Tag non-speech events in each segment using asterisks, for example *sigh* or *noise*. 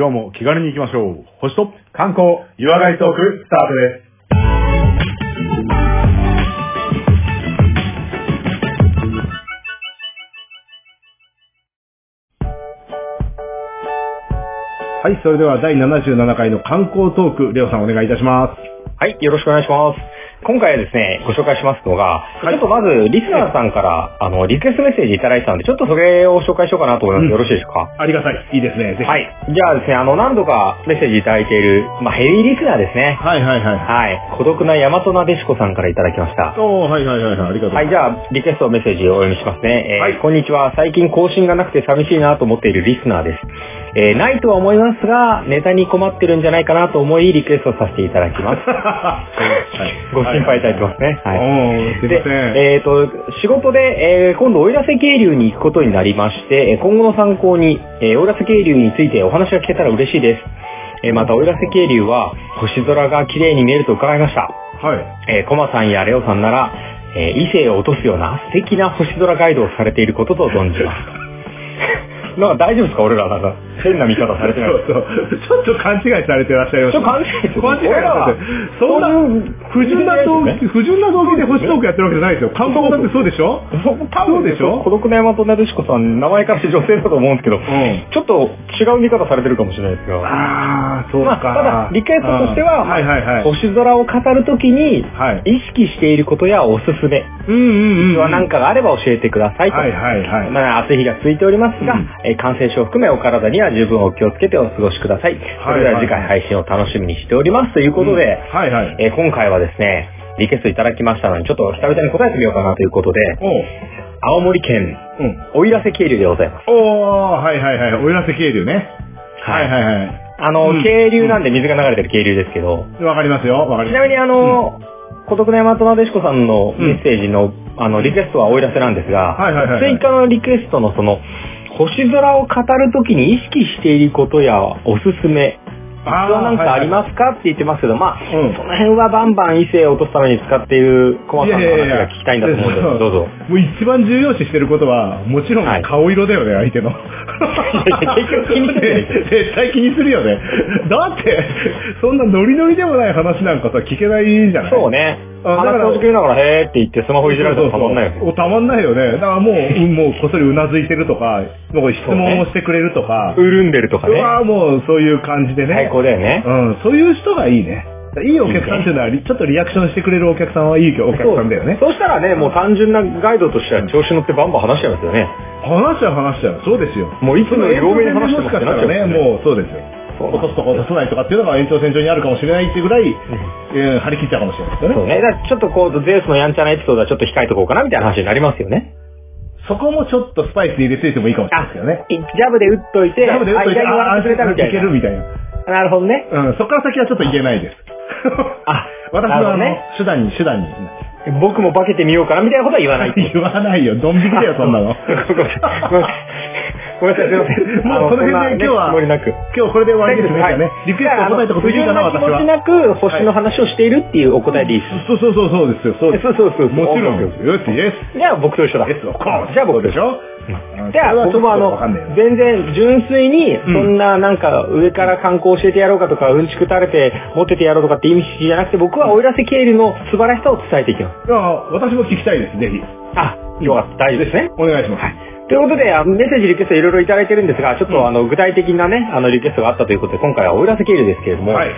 今日も気軽に行きましょう。星と観光、湯上がりトーク、スタートです。はい、それでは第77回の観光トーク、レオさんお願いいたします。はい、よろしくお願いします。今回はですね、ご紹介しますのが、はいちょっとまず、リスナーさんから、あの、リクエストメッセージいただいてたんで、ちょっとそれを紹介しようかなと思います。うんよろしいですか？ありがたい。いいですね。はい。じゃあですね、あの、何度かメッセージいただいている、まあ、ヘビーリスナーですね。はいはいはい。はい。孤独な大和なでしこさんからいただきました。おー、はいはいはいはい。ありがとう。はい、じゃあ、リクエストメッセージをお読みしますね。えーはいこんにちは。最近更新がなくて寂しいなと思っているリスナーです。えーないとは思いますが、ネタに困ってるんじゃないかなと思い、リクエストさせていただきます。は *laughs* いご心配いただいてますね。はい。おー、すいで。えっ、と、仕事で、えー今度、奥入瀬渓流に行くことになりまして、えー今後の参考に、えー、奥入瀬渓流についてお話が聞けたら嬉しいです。えーまた、奥入瀬渓流は、星空が綺麗に見えると伺いました。はい。えーコマさんやレオさんなら、えー異性を落とすような素敵な星空ガイドをされていることと存じます。なんか大丈夫ですか俺らなんか変な見方されてない。そうそう。ちょっと勘違いされてらっしゃいます。ちょっと勘違い勘違いされてそんな不純な動機、不純な動機で星トークやってるわけじゃないですよ。観光だってそうでしょ？多分そうでしょ？孤独な山となでしこさん、名前からして女性だと思うんですけど、んちょっと違う見方されてるかもしれないですが。ああ、そうか。まあ、ただ、リクエストとしては、うんはいはいはい。星空を語るときに、はい。意識していることやおすすめ、うんうんうん。は何かがあれば教えてくださいと。はいはいはい。まあ、暑い日が続いておりますが、うんえー感染症を含めお体には十分お気をつけてお過ごしください。それでは次回配信を楽しみにしております。ということで、うんはいはい。えー今回はですね、リクエストいただきましたので、ちょっと久々に答えてみようかなということで。青森県、うん。奥入瀬渓流でございます。おー、はいはいはい。おいらせ渓流ね。はいはいはい。あの、うん渓流なんで水が流れてる渓流ですけど、わかりますよ。わかります。ちなみにあの、孤独な山となでしこさんのメッセージの、あの、リクエストはおいらせなんですが、はいはいはいはい追加のリクエストのその、星空を語るときに意識していることやおすすめ、あ必要なんかありますかって言ってますけど、まあ、うん。その辺はバンバン異性を落とすために使っているコマさんの話が聞きたいんだと思うんです。けど、どうぞ。もう一番重要視してることは、もちろんはい。顔色だよね、相手の。結局気にするよね。*laughs* 絶対気にするよね。だって、そんなノリノリでもない話なんかさ、聞けないじゃない。そうね。話正直ながら、へーって言ってスマホいじられたらたまんないよね。そうそうそうたまんないよね。だからもう、うんもうこっそりうなずいてるとか、もう質問をしてくれるとか、潤んでるとかね。うわーもうそういう感じでね。最高だよね。うん、そういう人がいいね。いいお客さんっていうのは、ちょっとリアクションしてくれるお客さんはいいお客さんだよね。そうしたらね、もう単純なガイドとしては調子乗ってバンバン話しちゃいますよね。話しちゃう話しちゃう。そうですよ。もういつもより多めに話してますね、もうそうですよ。落とすとか落とさないとかっていうのが延長線上にあるかもしれないっていうぐらい、えー張り切っちゃうかもしれないですよね。そうね。だからちょっとこう、ゼウスのやんちゃなエピソードはちょっと控えとこうかなみたいな話になりますよね。そこもちょっとスパイス入れていてもいいかもしれないですよね。ジャブで打っといて、ジャブで打っといて、間に笑ってくれたみたいける。みたいな。なるほどね。うん、そこから先はちょっといけないです。あ *laughs* 私はね手段に、手段に。僕も化けてみようかなみたいなことは言わない。*laughs* 言わないよ。ドン引きだよ、そんなの。*laughs* ごめんなさい。すいません。*laughs* もうこの辺で今日は。今日これで終わりですね。リクエスト答えたこといいかな、私不純な気持ちは。なく星の話をしているっていうお答えでいいです。そうそうそうそうですよ、そう。そうそうもちろん。よし、イエス。じゃあ僕と一緒だ。イエス。じゃあ僕でしょ？じゃあ僕もあの全然純粋に、そんななんか上から観光教えてやろうかとか、うんちく垂れて持っててやろうとかって意味じゃなくて、僕は奥入瀬経理の素晴らしさを伝えていきます。いや、私も聞きたいです、ぜひ。あ、よかった。大丈夫ですね。お願いします。はい。ということで、メッセージ、リクエストいろいろいただいてるんですが、ちょっと、うんあの、具体的なね、あの、リクエストがあったということで、今回は奥入瀬経理ですけれども、はい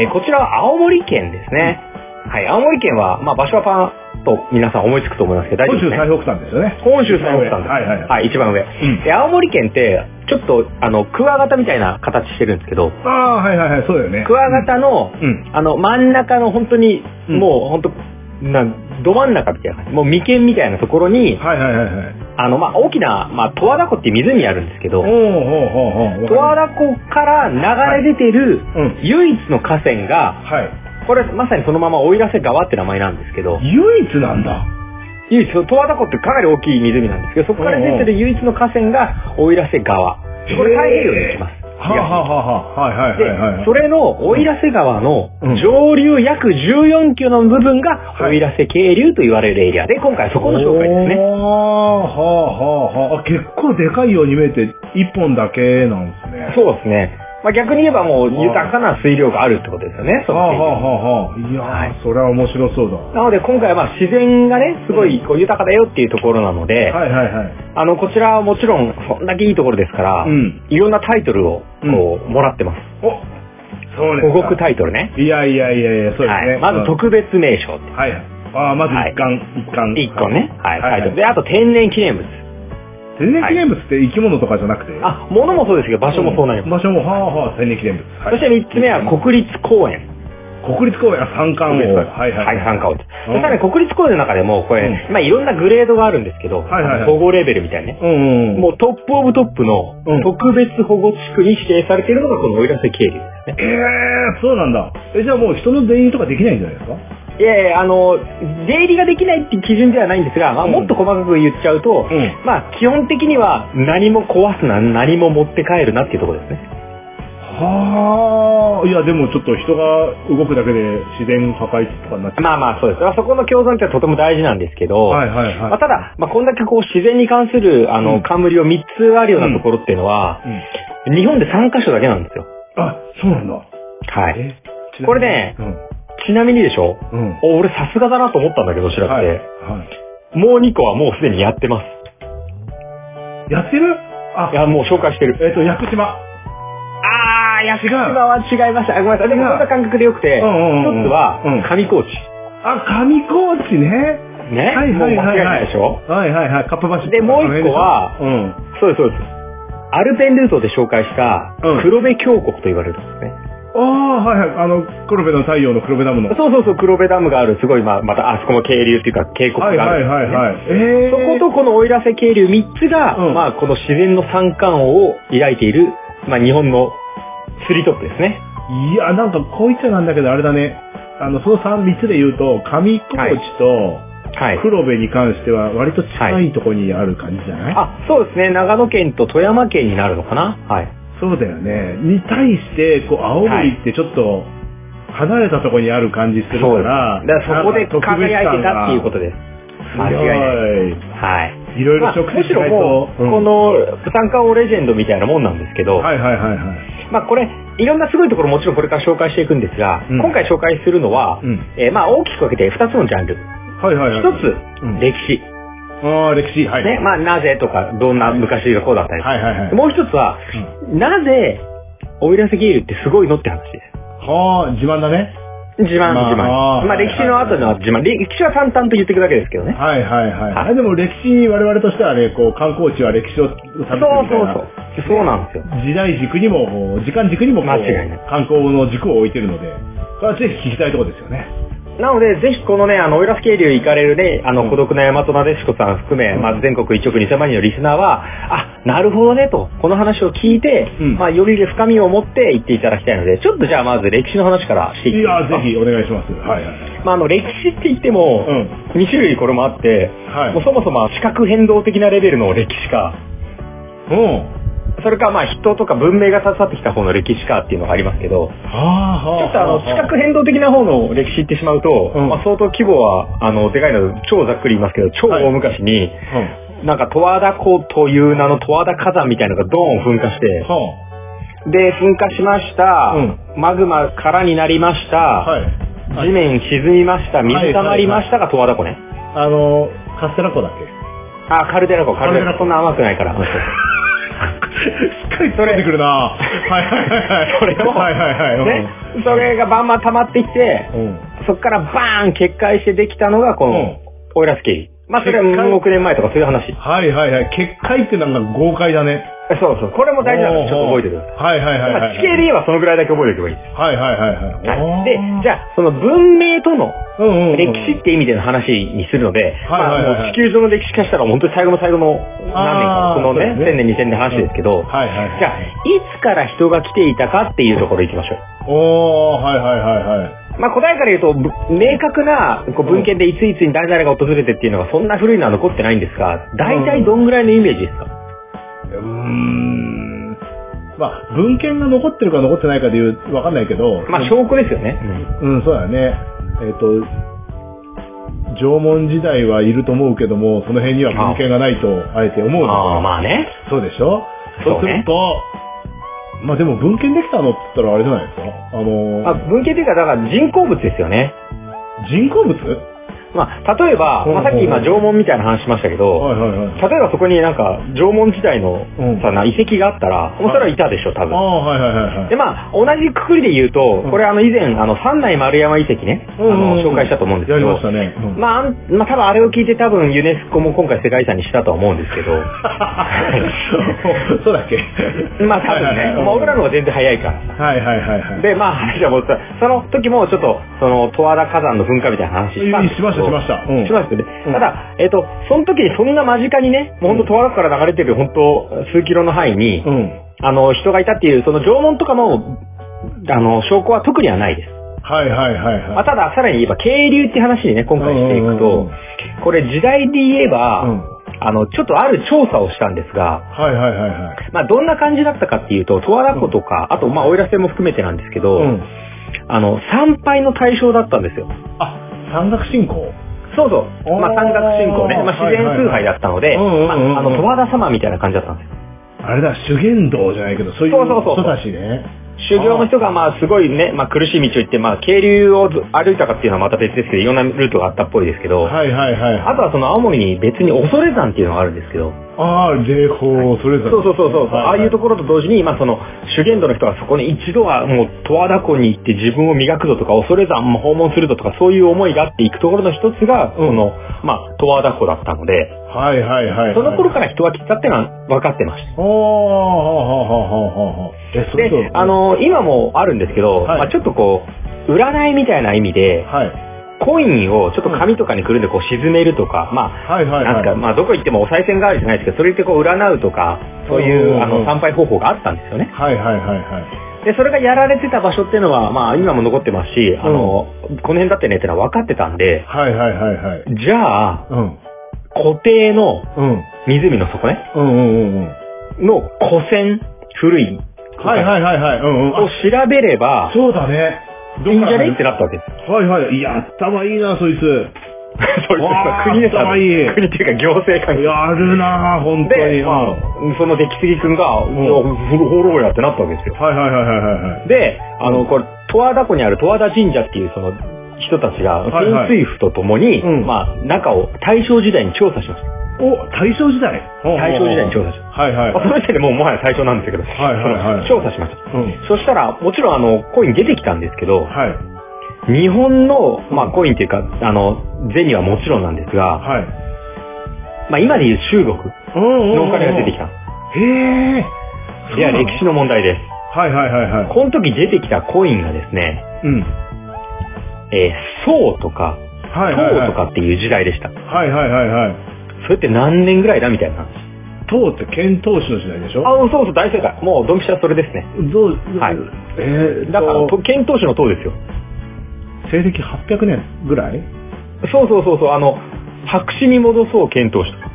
えーこちらは青森県ですね。はい、青森県は、まあ、場所はパンと皆さん思いつくと思いますけど、大丈夫ですね。本州最北端ですよね。本州最北端です。はいはいはいはい、一番上。んで、青森県って、ちょっと、あの、クワガタみたいな形してるんですけど、ああ、はいはいはい、そうだよね。クワガタの、うん。あの、真ん中の本当に、うんもう本当、なん、ど真ん中みたいな感じ。もう眉間みたいなところに、はいはいはいはい。あの、まあ、大きな、まあ、十和田湖って湖あるんですけど。十和田湖から流れ出てるうん。唯一の河川が、はい。これまさにそのまま奥入瀬川って名前なんですけど、唯一なんだ。唯一、十和田湖ってかなり大きい湖なんですけど、そこから出てる唯一の河川が奥入瀬川。これ太平洋に行きます。はあ、はあはいはいはいはい。で、それの奥入瀬川のうん上流約14キロの部分がはい奥入瀬渓流と言われるエリアで、今回そこの紹介ですね。はあはあはあ。あ結構でかいように見えて、一本だけなんですね。そうですね。まあ逆に言えばもう豊かな水量があるってことですよね、そのはあ、はあはあはあ、いやー、はいそれは面白そうだ。なので今回はまあ自然がね、すごいこう豊かだよっていうところなので、はいはいはい。あの、こちらはもちろんそんだけいいところですから、うんいろんなタイトルをこう、もらってます。おそうですか。保護区タイトルね。いやいやいやいや、そうですね。はい。まずうん特別名称。はいはい。ああ、まず一巻、一巻。一個ね。はい、はいタイトル。で、あと天然記念物。天然記念物って生き物とかじゃなくて？あ、物もそうですけど、場所もそうなります。場所も、はあはあ、天然記念物。はいそして三つ目は国立公園。国立公園は三冠王。はいはい。はい、参加を。そうんしたらね、国立公園の中でも、これ、うまあいろんなグレードがあるんですけど、はいはいはい保護レベルみたいなね。うんうん。もうトップオブトップのうん特別保護地区に指定されているのがこの奥入瀬渓流ですね。ええー、そうなんだ。え、じゃあもう人の出入りとかできないんじゃないですか？いやいや、あの、出入りができないって基準ではないんですが、まあ、うんもっと細かく言っちゃうと、うんまあ、基本的には何も壊すな、何も持って帰るなっていうところですね。はあ、いやでもちょっと人が動くだけで自然破壊とかになっちゃう。まあまあ、そうです。まあそこの共存ってとても大事なんですけど、はいはいはい。まあ、ただ、まあ、こんだけこう自然に関する、あの、うん冠を3つあるようなところっていうのは、うん日本で3カ所だけなんですよ。あ、そうなんだ。はい。えこれねうん。ちなみにでしょ？うん。お俺さすがだなと思ったんだけど、調べて。はい。はい。もう2個はもうすでにやってます。やってる？あい、や、もう紹介してる。えっと、屋久島。あー、屋久島は違いました。あごめんなさい。でも違うこんな感覚でよくて、一つはうん、上高地。あ、上高地ね。ね、はいはいはいもう間違いないはい。でしょ？はいはいはい。カッパ橋。でもう一個はうん。そうです、そうです。アルペンルートで紹介したうん、黒部峡谷と言われるんですね。ああ、はいはい。あの、黒部の太陽の黒部ダムの。そうそうそう、黒部ダムがある、すごい、まあ、また、あそこも渓流っていうか、渓谷があはいはいるんですね、はいはい。ええそことこの奥入瀬渓流3つが、うんまあ、この自然の三冠王を抱いている、まあ、日本のスリートップですね。いや、なんかこう言っちゃなんだけど、あれだね。あの、その三三つで言うと、上高地とはい。黒部に関しては割と近いところにある感じじゃない、あ、そうですね。長野県と富山県になるのかなはい。そうだよね。に対して、こう、青森ってちょっと、離れたところにある感じする。から、だからそこで輝いてたっていうことです。間違いない。はい。いろいろまあ、直むしろ接しないと。もう、この三冠王レジェンドみたいなもんなんですけど、うん、はいはいはいはい。まあこれ、いろんなすごいところもちろんこれから紹介していくんですが、うん今回紹介するのは、うんえーまあ大きく分けて2つのジャンル。はいはいはい。一つ、うん歴史。ああ、歴史、はい。ね、まあなぜとか、どんな昔がこうだったり。はいはいはい。もう一つは、なぜ、奥入瀬渓流ってすごいのって話です。はあ、自慢だね。自慢、まあ自慢。まあ歴史の後の自慢。歴史は淡々と言っていくだけですけどね。はいはいはい。でも歴史、我々としてはね、こう、観光地は歴史をそいうな。そうそう。そうなんですよ。時代軸にも、時間軸にも間違いない観光の軸を置いてるので、これはぜひ聞きたいところですよね。なので、ぜひこのね、あの、奥入瀬渓流行かれるね、あの、うん孤独な大和なでしこさん含め、うんまあ、全国1億2000万人のリスナーは、あ、なるほどね、と、この話を聞いて、うんまあ、より深みを持って言っていただきたいので、ちょっとじゃあまず歴史の話からしていっていや、ぜひお願いします。はいはい。まあ、あの、歴史って言っても、うん。2種類これもあって、はいもうそもそも地殻変動的なレベルの歴史か、うん。それかまあ人とか文明が携わってきた方の歴史かっていうのがありますけど。ちょっとあの、地殻変動的な方の歴史言ってしまうと、うんまあ相当規模は、あの、でかいので、超ざっくり言いますけど、超大昔に、うん。なんか十和田湖という名の十和田火山みたいなのがドーン噴火して、はで、噴火しました、マグマからになりました、あ。はい。地面沈みました、水溜まりましたが十和田湖ね。あの、カステラ湖だっけ？あ、カルデラ湖、カルデラ湖、そんな甘くないから。しっかり取れてくるなはいはいはいはい。それを、はいはいはい。ね、それがバンバン溜まってきて、うん。そこからバーン決壊してできたのが、こうんの、オイラスケリ。まあ、それは何億年前とかそういう話。はいはいはい。結界ってなんか豪快だね。そうそう。これも大事なので、ちょっと覚えてください。はいはいはいまあ、はい。地形で言えばそのぐらいだけ覚えておけばいいです。はいはいはいはい。はい、で、じゃあ、その文明との歴史って意味での話にするので、地球上の歴史化したら本当に最後の最後の何年か、このね、ね1000年、2000年の話ですけど、はいはいはい。じゃあ、いつから人が来ていたかっていうところ行きましょう。おー、はいはいはいはい。まあ、答えから言うと、ぶ明確なこう文献でいついつに誰々が訪れてっていうのがそんな古いのは残ってないんですが、大体どんぐらいのイメージですか、うーん。まあ、文献が残ってるか残ってないかで言う、わかんないけど。まあ、証拠ですよね。うん、そうだね。えっ、と、縄文時代はいると思うけども、その辺には文献がないと、あえて思うのああ、まあね。そうでしょ？そうすると、まあでも文献できたのって言ったらあれじゃないですか？あのまあ、文系というか、だから人工物ですよね。人工物？まあ、例えば、うんまあ、さっき今縄文みたいな話しましたけど、はいはいはい。例えばそこになんか縄文時代のうんさ、な遺跡があったら、もうそれはいたでしょ、多分。ああ、はいはいはいはい。で、まあ、同じくくりで言うと、うんこれあの以前、あの、三内丸山遺跡ね、あの、紹介したと思うんですけどやりまし、たね。うんまあ、まあ、多分あれを聞いて多分ユネスコも今回世界遺産にしたとは思うんですけど、*laughs* そうだっけ？まあ多分ね、まあ俺らの方が全然早いからさ。はいはいはいはい。で、まあ話は戻った。その時もちょっと、その、十和田火山の噴火みたいな話したんですけどしましたしました。うんしましたよね。うんただ、えっ、と、その時にそんな間近にね、もうほんと十和田から流れてる本当数キロの範囲に、うん。あの、人がいたっていう、その縄文とかの、あの、証拠は特にはないです。はいはいはいはい。まあ、ただ、さらに言えば、渓流って話にね、今回していくうんうんうんうとん、これ時代で言えば、うんあの、ちょっとある調査をしたんですが、はいはいはいはい。まあ、どんな感じだったかっていうと、十和田湖とか、あと、まあ、奥入瀬も含めてなんですけど、うん。あの、参拝の対象だったんですよ。あ、山岳信仰そうそう。まあ、山岳信仰ね。まあ、自然崇拝だったので、あ、あの、十和田様みたいな感じだったんですよ。あれだ、修験道じゃないけど、そういうそうそうそう人たちね。修行の人が、まあ、すごいね、まあ、苦しい道を行って、まあ、渓流をず歩いたかっていうのはまた別ですけど、いろんなルートがあったっぽいですけど、はいはいはい。あとはその青森に別に恐山っていうのがあるんですけど、ああ、霊峰、それぞれ。そうそうそうそう、はああいうところと同時に、まあその、修験道の人がそこに一度はもう十和田湖に行って自分を磨くぞとか、恐山も訪問するぞとか、そういう思いがあって行くところの一つが、うんこの、まあ、十和田湖だったので、はいはいはい。その頃から人が来たってのは分かってました。おー、で、あ、の、今もあるんですけど、はいまあちょっとこう、占いみたいな意味で、はい。コインをちょっと紙とかにくるんでこう沈めるとか、まあ、はいはいはい。なんか、まあ、どこ行ってもお賽銭代わりじゃないですけど、それってこう、占うとか、そういう、あの、参拝方法があったんですよね。はいはいはいはい。で、それがやられてた場所っていうのは、まあ、今も残ってますし、あの、この辺だってねってのは分かってたんで、はいはいはいはい。じゃあ、うん。固定のうん。湖の底ね、うんうんうんうん。の古銭、古い、はいはいはいはい。うんうん。を調べれば、そうだね。いいんじゃね？ってなったわけ？です。はいはい。いや、頭いいな、そいつ。*laughs* そういうわー国でさ頭いい国っていうか行政関係。やるな、本当に。で、まあ、その出来すぎくんが、んいやほろうやってなったわけですよ。はいはいはいはいはい。で、あの、これ、十和田湖にある十和田神社っていうその人たちが、はいはい潜水夫と共に、うんまあ、中を大正時代に調査しました。お、大正時代？大正時代に調査しました。はいはい。まあその時点でもうもはや最初なんですけど、はいはいはい調査しました。うん。そしたら、もちろんあの、コイン出てきたんですけど、はい。日本の、まあ、コインっていうか、あの、銭はもちろんなんですが、はい。まあ、今でいう中国うんのお金が出てきた。へえ。では、歴史の問題です。はいはいはいはい。この時出てきたコインがですね、うん。えー、宋とか、はいはいはい。唐とかっていう時代でした。はいはいはいはい。それって何年ぐらいだみたいな話。唐って遣唐使の時代でしょ？あ、そうそう、大正解。もう、ドンピシャそれですね。どう、はいえー、だから、遣唐使の唐ですよ。西暦800年ぐらい？そうそうそうそう、あの、白紙に戻そう遣唐使とか。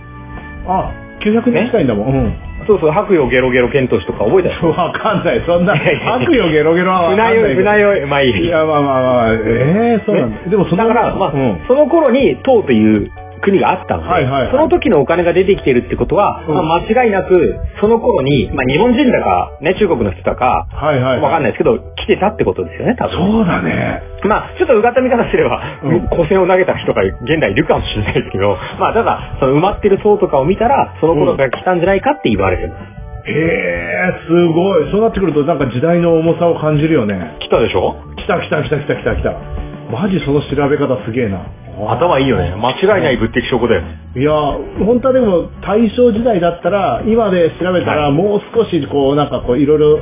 あ、900年近いんだもん。うん。そうそう、白夜ゲロゲロ遣唐使とか覚えてるわかんない。そんな、いやいや悪よゲロゲロはわかんない。船酔い、船酔い、まあいい。いや、まあまあまあ、ええそうなんだ。でもそのだから、まあ、うん。その頃に唐という国があったので、はいはいはいその時のお金が出てきてるってことは、うんまあ、間違いなく、その頃に、まあ、日本人だか、ね、中国の人だか、はいはい。わかんないい。ですけど、来てたってことですよね、多分。そうだね。まあ、ちょっとうがった見方すれば、うんを投げた人が現代いるかもしれないですけど、まあ、ただ、その埋まってる層とかを見たら、その頃から来たんじゃないかって言われてます。へえ、すごい。そうなってくるとなんか時代の重さを感じるよね。来たでしょ？来た来た来た来た来た来た。マジその調べ方すげえな。頭いいよね。間違いない物的証拠だよね。いや、本当はでも大正時代だったら、今で調べたらもう少しこうなんかこういろいろ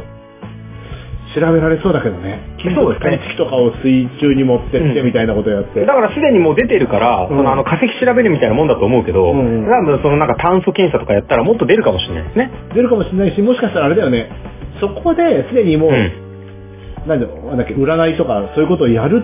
調べられそうだけどね。そうですね金付きとかを水中に持ってってうんみたいなことやって。だからすでにもう出てるから、うんそのあの化石調べるみたいなもんだと思うけど、うんうん多分そのなんか炭素検査とかやったらもっと出るかもしれないですね。出るかもしれないし、もしかしたらあれだよね。そこですでにもう、うん。なんだっけ、占いとかそういうことをやる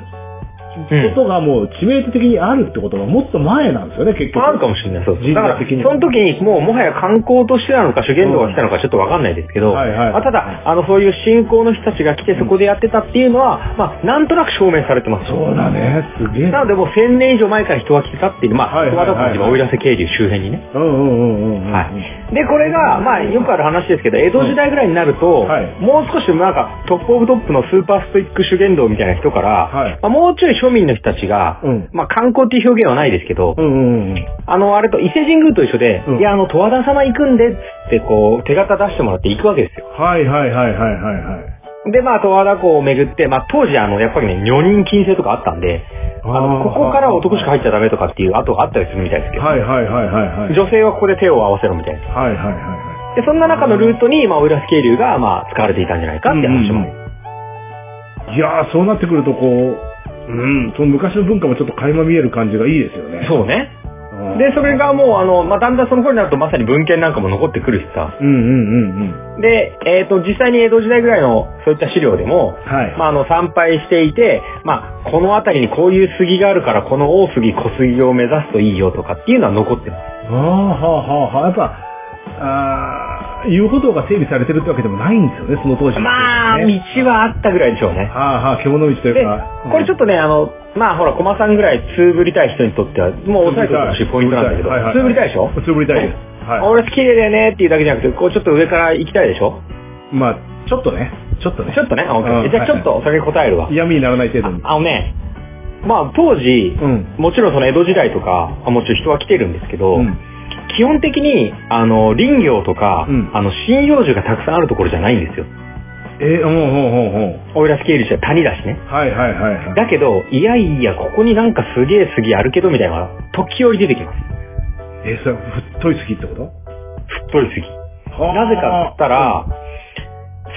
ことがもう地名的にあるってことがもっと前なんですよね、結局。あるかもしれない。そう人だから、その時にもうもはや観光としてなのか、修験道が来たのかちょっとわかんないですけど、はいはいまあ、ただ、あの、そういう信仰の人たちが来てそこでやってたっていうのは、まあ、なんとなく証明されてます。そうだね、すげえ。なのでもう1000年以上前から人が来てたっていう、まあ、はいはいはいはい十和田湖の奥入瀬渓流周辺にね。うんうんうんうんうん。はい。で、これが、まあ、よくある話ですけど、江戸時代ぐらいになると、はいもう少しなんか、トップオブトップのスーパーストイック修験道みたいな人から、はいまあ、もうちょい庶民の人たちが、うんまあ、観光っていう表現はないですけど、うんうんうん。あの、あれと伊勢神宮と一緒で、うんいや、あの、十和田様行くんで、つって、こう、手形出してもらって行くわけですよ。はいはいはいはいはいはい。で、まあ、十和田湖を巡って、まあ、当時、あの、やっぱりね、女人禁制とかあったんで、あの、ここから男しか入っちゃダメとかっていう後があったりするみたいですけど、はいはいはいはいはい。女性はここで手を合わせろみたいな。はいはいはいはで、そんな中のルートに、まあ、オイラス渓流が、まあ、使われていたんじゃないかって話もある。い。いやー、そうなってくるとこう、うん、その昔の文化もちょっと垣間見える感じがいいですよね。そうね。うんで、それがもう、あの、まあ、だんだんその頃になるとまさに文献なんかも残ってくるしさ。うんうんうんうん。で、えっ、と、実際に江戸時代ぐらいのそういった資料でも、はい。まあ、あの、参拝していて、まあ、この辺りにこういう杉があるから、この大杉、小杉を目指すといいよとかっていうのは残ってます。ああ、はあはあはあ。やっぱ、ああ、遊歩道が整備されてるってわけでもないんですよね、その当時まあ、道ねはあったぐらいでしょうね。はあはあ、獣道というでか。、これちょっとね、あの、まあほら、駒さんぐらいつぶりたい人にとっては、もう押さえてほしいポイントなんだけど、つぶりたいでしょ？つぶりたいです。は俺綺麗だよねっていうだけじゃなくて、こうちょっと上から行きたいでしょ？い。まあ、ちょっとね。ちょっとね。ちょっとね、じゃあちょっとそれに答えるわ。嫌味にならない程度に。ああのね、まあ当時、うん。もちろんその江戸時代とか、あもちろん人は来てるんですけど、うん。基本的に、あの、林業とか、うんあの、針葉樹がたくさんあるところじゃないんですよ。えー、うん、うん、うん、うん。オイラスケールじゃ谷だしね。はいはいはいはい。だけど、いやいや、ここになんかすげえ杉あるけどみたいな時折出てきます。えー、それ、太い杉ってこと？太い杉。なぜかっつったら、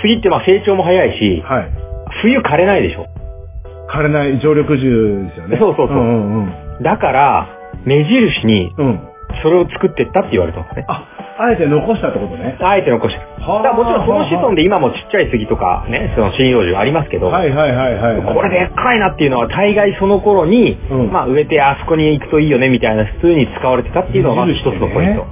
杉ってまあ成長も早いし、はい。冬枯れないでしょ。枯れない常緑樹ですよね。そうそうそううんうんだから、目印にうん。うん。それを作ってったって言われたんですね。あ、あえて残したってことね。あえて残してる。だもちろんその子孫で今もちっちゃい杉とかね、その針葉樹ありますけど、はいはいはいはいはい。これでっかいなっていうのは大概その頃に、うんまあ植えてあそこに行くといいよねみたいな普通に使われてたっていうのが一つのポイント。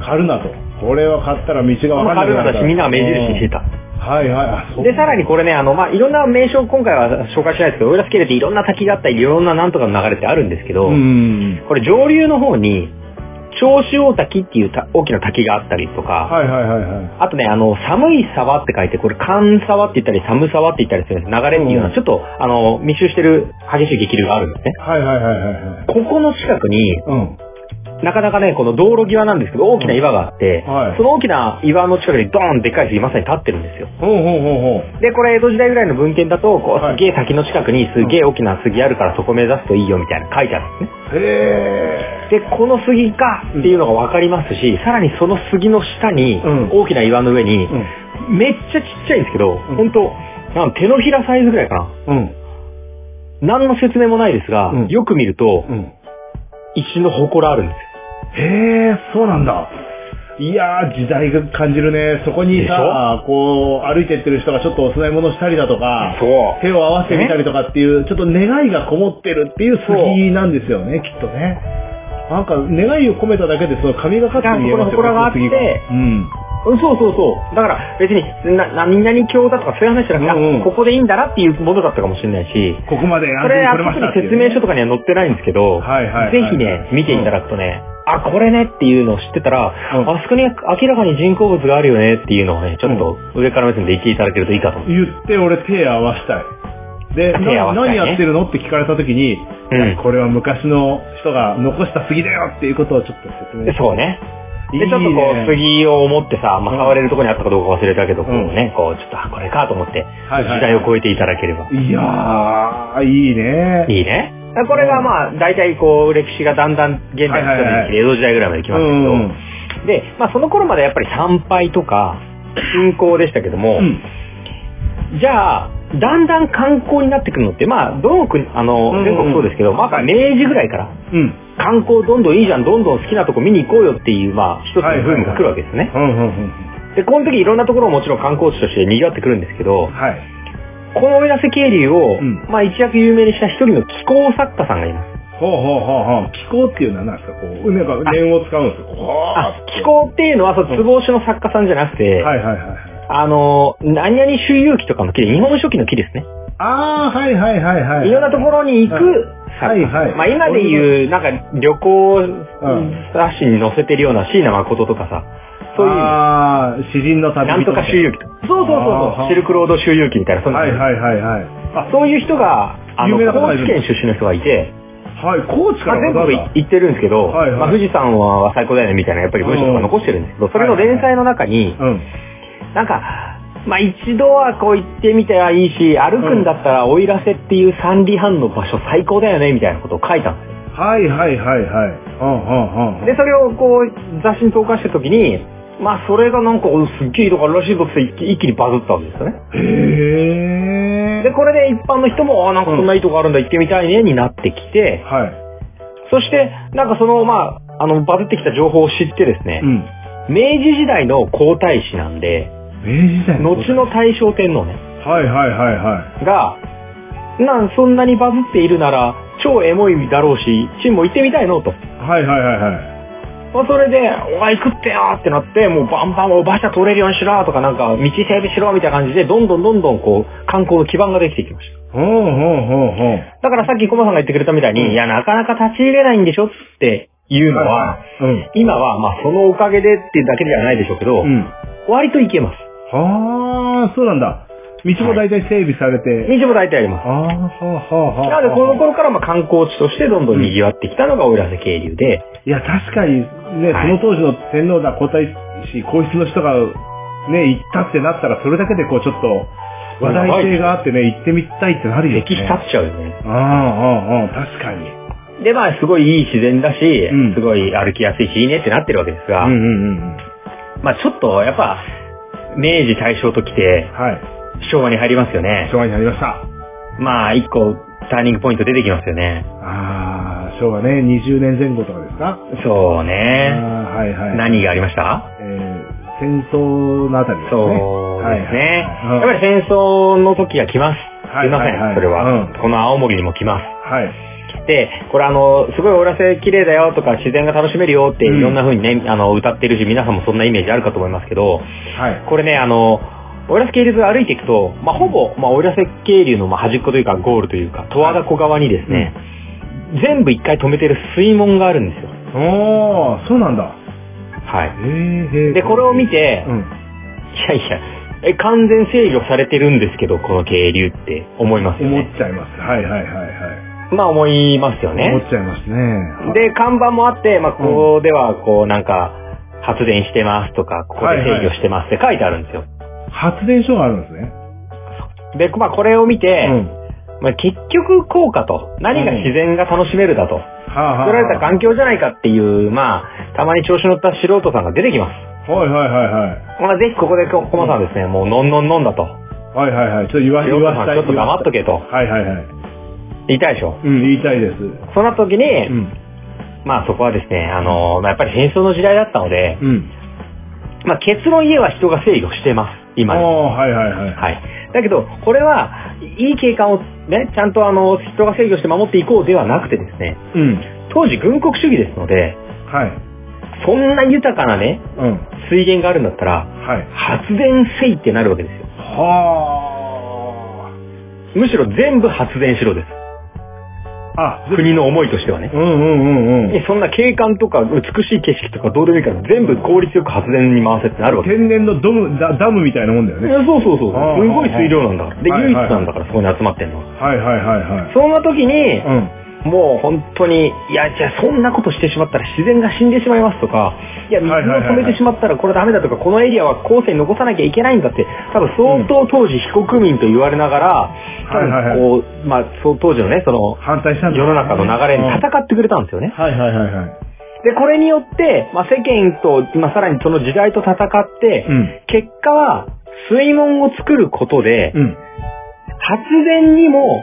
刈るなと。これは買ったら道がこのわかんない。春なだしみんなが目印にしてた。はいはい。で、さらにこれね、あの、まあ、いろんな名称今回は紹介しないですけど、オイラスケールっていろんな滝があったり、いろんななんとかの流れってあるんですけど、うん。これ上流の方に、長州大滝っていうた大きな滝があったりとか、はいはいはいはい。あとね、あの、寒い沢って書いて、これ寒沢って言ったり、寒沢って言ったりするんです。流れっていうのは、うんちょっと、あの、密集してる激しい激流があるんですね。はいはいはいはいはい。ここの近くに、うん。なかなかね、この道路際なんですけど、大きな岩があって、はいその大きな岩の近くにドーンでっかい杉まさに立ってるんですよ。ほうほうほうほう。で、これ江戸時代ぐらいの文献だと、こう、はいすげえ滝の近くにすげえ大きな杉あるからそこ目指すといいよみたいな書いてあるんですね。へで、この杉かっていうのがわかりますし、さらにその杉の下に、うん大きな岩の上に、ー。うん。めっちゃちっちゃいんですけど、んほんと、なん手のひらサイズぐらいかな。うん。何の説明もないですが、うんよく見ると、うん。石の祠あるんですよ。へえ、そうなんだ。いやー、時代が感じるね。そこにさ、こう、歩いてってる人がちょっとお供え物したりだとか、そう。手を合わせてみたりとかっていう、ちょっと願いがこもってるっていう杉なんですよね、きっとね。なんか、願いを込めただけで、その神がかって見えますよいやここの祠があってうん。うんそうそうそう。だから別に、な、何々教だとかそういう話じゃなくて、あうんうんここでいいんだなっていうものだったかもしれないし、ここまでこれ、安全に説明書とかには載ってないんですけど、はいはいはいぜひね、見ていただくとね、あ、これねっていうのを知ってたら、うんあそこに明らかに人工物があるよねっていうのをね、ちょっと上から目線で言っていただけるといいかと思う。言って俺手合わしたい。で、な手合わせたいね何やってるのって聞かれた時に、うんこれは昔の人が残した杉だよっていうことをちょっと説明でそうね。いいで、ちょっとこねう、杉を持ってさ、まあ、うん触れるところにあったかどうか忘れたけど、こううんね、こう、ちょっと、あこれかと思って、はいはい時代を超えていただければ。いやー、いいね。いいね。これがまあ、大体こう、歴史がだんだん現代の人に来て、江戸時代ぐらいまで来ましたけど、うんで、まあその頃までやっぱり参拝とか、信仰でしたけども、うん。じゃあ、だんだん観光になってくるのって、まあ、どの国、あの、うん全国そうですけど、まあ、はい明治ぐらいから、うん。観光どんどんいいじゃん、どんどん好きなとこ見に行こうよっていう、まあ、一つのブームが来るわけですね。で、この時いろんなところももちろん観光地として賑わってくるんですけど、はい。この奥入瀬渓流を、うんまあ一躍有名にした一人の気候作家さんがいます。ほうほうほうほう。気候っていうのは何ですか？こう、なんか念を使うんですか？こうあ、気候っていうのは、そう、つぼ押しの作家さんじゃなくて、はいはいはいはい。あの、何々周遊記とかの木で、日本書紀の木ですね。ああ、はいはいはいはい。いろんなところに行く作家。はいはいまあ今で言う、なんか旅行ん雑誌に載せてるような椎名誠とかさ、そういう、ああ、詩人の旅人なんとか周遊記とか。そうそうそうそう、シルクロード周遊記みたいな、そんなはいはいはいはい。あ、そういう人が、あの、高知県出身の人がいて、はい、高知かまあ、全らわざわざ国行ってるんですけど、はいはいまあ、富士山は最高だよねみたいなやっぱり文章とか残してるんですけど、それの連載の中に、うん。なんか、まあ一度はこう行ってみてはいいし、歩くんだったら奥入瀬っていう三里半の場所最高だよねみたいなことを書いたんですよ。はいはいはいはい。うんうんうん。で、それをこう雑誌に投函した時に、まあそれがなんかおすっげえいいとこあるらしいぞって一気一気にバズったんですよね。へえ。で、これで一般の人も、あなんかそんないいとこあるんだ行ってみたいねになってきて、はい。そして、なんかその、まあ、あの、バズってきた情報を知ってですねう、ん。明治時代の皇太子なんで、明治時代後の大正天皇ね、はいはいはいはい。が、なん、そんなにバズっているなら、超エモいだろうし、チンも行ってみたいのと。はいはいはいはい。まあ、それで、お前行くってよってなって、もうバンバンお馬車取れるようにしろとか、なんか、道整備しろみたいな感じで、どんどんどんどんこう、観光の基盤ができていきました。ほうほうほうほう。だからさっきコマさんが言ってくれたみたいに、うんいや、なかなか立ち入れないんでしょっていうのは、うん。今は、まあ、そのおかげでってだけではないでしょうけど、うん。割と行けます。はあ、そうなんだ。道も大体整備されて。道も大体あります。ああ、はあはあはあ。なので、この頃からまあ観光地としてどんどん賑わってきたのが奥入瀬渓流で、いや、確かに、ね、はいその当時の天皇だ、皇太子、皇室の人が、ね、行ったってなったら、それだけでこう、ちょっと、話題性があってね、行ってみたいってなるよね。歴史立っちゃうよね。ああ、ああ、ああ、確かに。で、まあ、すごいいい自然だし、うんすごい歩きやすいし、いいねってなってるわけですが、うんうんうんうん。まあ、ちょっと、やっぱ、明治大正ときて、はい。昭和に入りますよね。昭和になりました。まあ、一個、ターニングポイント出てきますよね。ああ、昭和ね、20年前後とかですか？そうね。はいはい。何がありました？えー、戦争のあたりですね。そうですね。はいはいやっぱり戦争の時が来ます。はいすいません、はいはいそれは、うんこの青森にも来ます。はい。で、これあの、すごいオーラセ綺麗だよとか自然が楽しめるよってうんいろんな風にね、あの、歌ってるし、皆さんもそんなイメージあるかと思いますけど、はい。これね、あの、オイラス渓流歩いていくと、まあ、ほぼ、まあ、オイラス渓流のまあ端っこというかゴールというか、十和田湖側にですね、全部一回止めてる水門があるんですよ。おー、そうなんだ。はい。で、これを見て、うん。いやいや、え、完全制御されてるんですけど、この渓流って思いますよ思っね。ちゃいます。はいはいはいはい。まあ思いますよ思ね。っちゃいますね。で、看板もあって、まあここではこうなんか、発電してますとか、ここで制御してますって書いてあるんですよ。発電所があるんですね。で、まあこれを見て、うん。まあ結局効果と、何が自然が楽しめるだと、作られた環境じゃないかっていう、まあ、たまに調子乗った素人さんが出てきます。はいはいはいはい。まあぜひここでココマさんですね、もうのんのんのんだと。はいはいはい。ちょっと言わ素人さんちょっと黙っとけとはいはいはい。言いたいでしょ？うん、言いたいです。そんな時に、うん。まあそこはですね、あの、まあやっぱり戦争の時代だったので、うん。まあ結論言えば人が制御してます、今に。ああ、はいはいはい。はい。だけど、これは、いい景観をね、ちゃんとあの、人が制御して守っていこうではなくてですね、うん。当時軍国主義ですので、はい。そんな豊かなね、うん。水源があるんだったら、はい。発電せいってなるわけですよ。はむしろ全部発電しろです。あ。あ、国の思いとしてはね。うんうんうんうん。えそんな景観とか美しい景色とかどうでもいいから全部効率よく発電に回せってなるわけ。天然のドムダダムみたいなもんだよね。そうそうそう。すごい水量なんだから。で、唯一なんだからそこに集まってんのは。はいはいはいはい。そんな時に、うん。もう本当に、いや、じゃあそんなことしてしまったら自然が死んでしまいますとか、いや、水を止めてしまったらこれダメだとか、このエリアは後世に残さなきゃいけないんだって、多分相当当時被告民と言われながら、多分こう、まあ、そう当時のね、その、反対した世の中の流れに戦ってくれたんですよね。はいはいはいはい。で、これによって、まあ、世間と、まあ、さらにその時代と戦って、うん。結果は、水門を作ることで、うん。発電にも、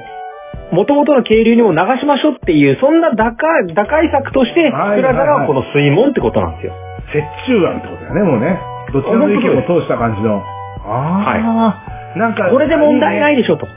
元々の渓流にも流しましょうっていう、そんな打開、打開策として作られたのはこの水門ってことなんですよ。折衷案ってことだよね、もうね。どちらの意見も通した感じの。ああ。なんか、これで問題ないでしょと。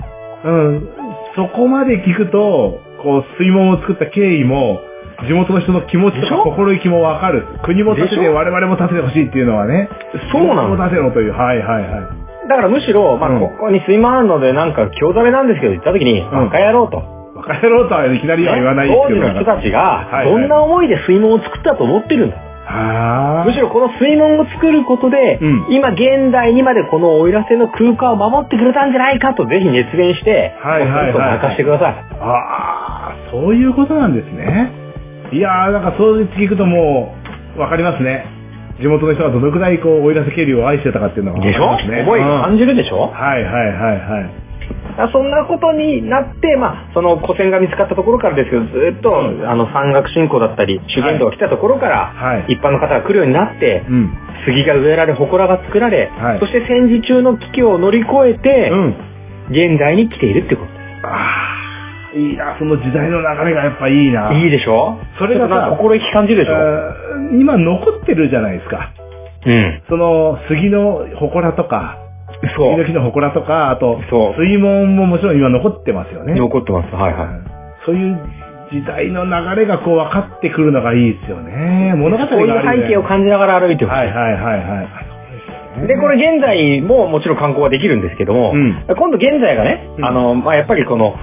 うん。そこまで聞くと、こう、水門を作った経緯も、地元の人の気持ちとか心意気もわかる。国も建てて我々も建ててほしいっていうのはね。そうなの国も建てろという。はいはいはい。だからむしろ、まあ、うんここに水門あるので、なんか、興ざめなんですけど、言った時に、バカ野郎と。バカ野郎とはいきなりは言わないね当時の人たちがはい、はいどんな思いで水門を作ったと思ってるんだ。はむしろこの水門を作ることで、うん今現代にまでこの奥入瀬の空間を守ってくれたんじゃないかとぜひ熱弁して、はいはいはいかしてください。ああ、そういうことなんですね。いやー、なんかそう聞くともう、わかりますね。地元の人がどのくらいこう、奥入瀬渓流を愛してたかっていうのがわかでしょ？思いうん感じるでしょ、はいはいはいはい。だからそんなことになって、まあ、その古戦が見つかったところからですけど、ずっと、うんあの、山岳信仰だったり、修験道が来たところから、はい。一般の方が来るようになって、うん。杉が植えられ、祠が作られ、はいそして戦時中の危機を乗り越えて、うん。現代に来ているってこああ、いいな、その時代の流れがやっぱいいな。と。いいでしょ？それがさ心意気感じるでしょ？今残ってるじゃないですか。うん。その、杉の祠とか、そう杉の。木の祠とか、あと、そう水門ももちろん今残ってますよね。残ってます。はいはい。そういう時代の流れがこう分かってくるのがいいですよね。物語があそういうる背景を感じながら歩いてほしい。はいはいはいはい。で、これ現在ももちろん観光はできるんですけども、うん今度現在がね、うんあの、まあ、やっぱりこの、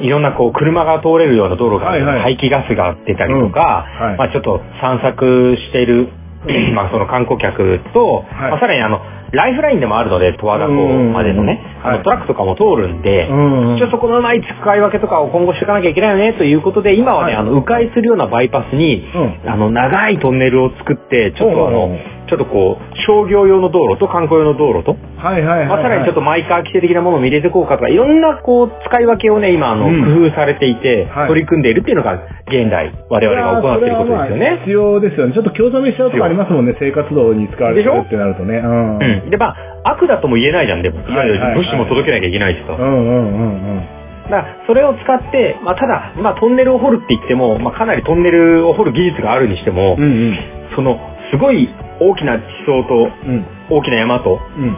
いろんなこう車が通れるような道路が、はいはい。排気ガスが出たりとか、うん。はい。まあちょっと散策している、*clears throat* まあその観光客と、はい。まあさらにあの、ライフラインでもあるので、十和田港までのね、うんあのトラックとかも通るんで、うん。うんちょっとこのうまい使い分けとかを今後していかなきゃいけないよねということで、今はね、はい。あの、迂回するようなバイパスに、うん。あの、長いトンネルを作って、ちょっとあのちょっとこう、商業用の道路と観光用の道路と、はいはいはい、まあ、さらにちょっとマイカー規制的なものを入れていこうかとか、いろんなこう、使い分けをね、今、あの、うん工夫されていて、はい取り組んでいるっていうのが、現代、我々が行っていることですよね。必要ですよね。ちょっと興ざめしちゃうとこありますもんね。生活道に使われてるってなるとね。うん。うん。で、まあ、悪だとも言えないじゃん、でも。いやいや、はいはいはい物資も届けなきゃいけないしと。うんうんうんうん。だそれを使って、まあ、ただ、まあ、トンネルを掘るって言っても、まあ、かなりトンネルを掘る技術があるにしても、うんうん。その、すごい大きな地層と、うん。大きな山と、うん。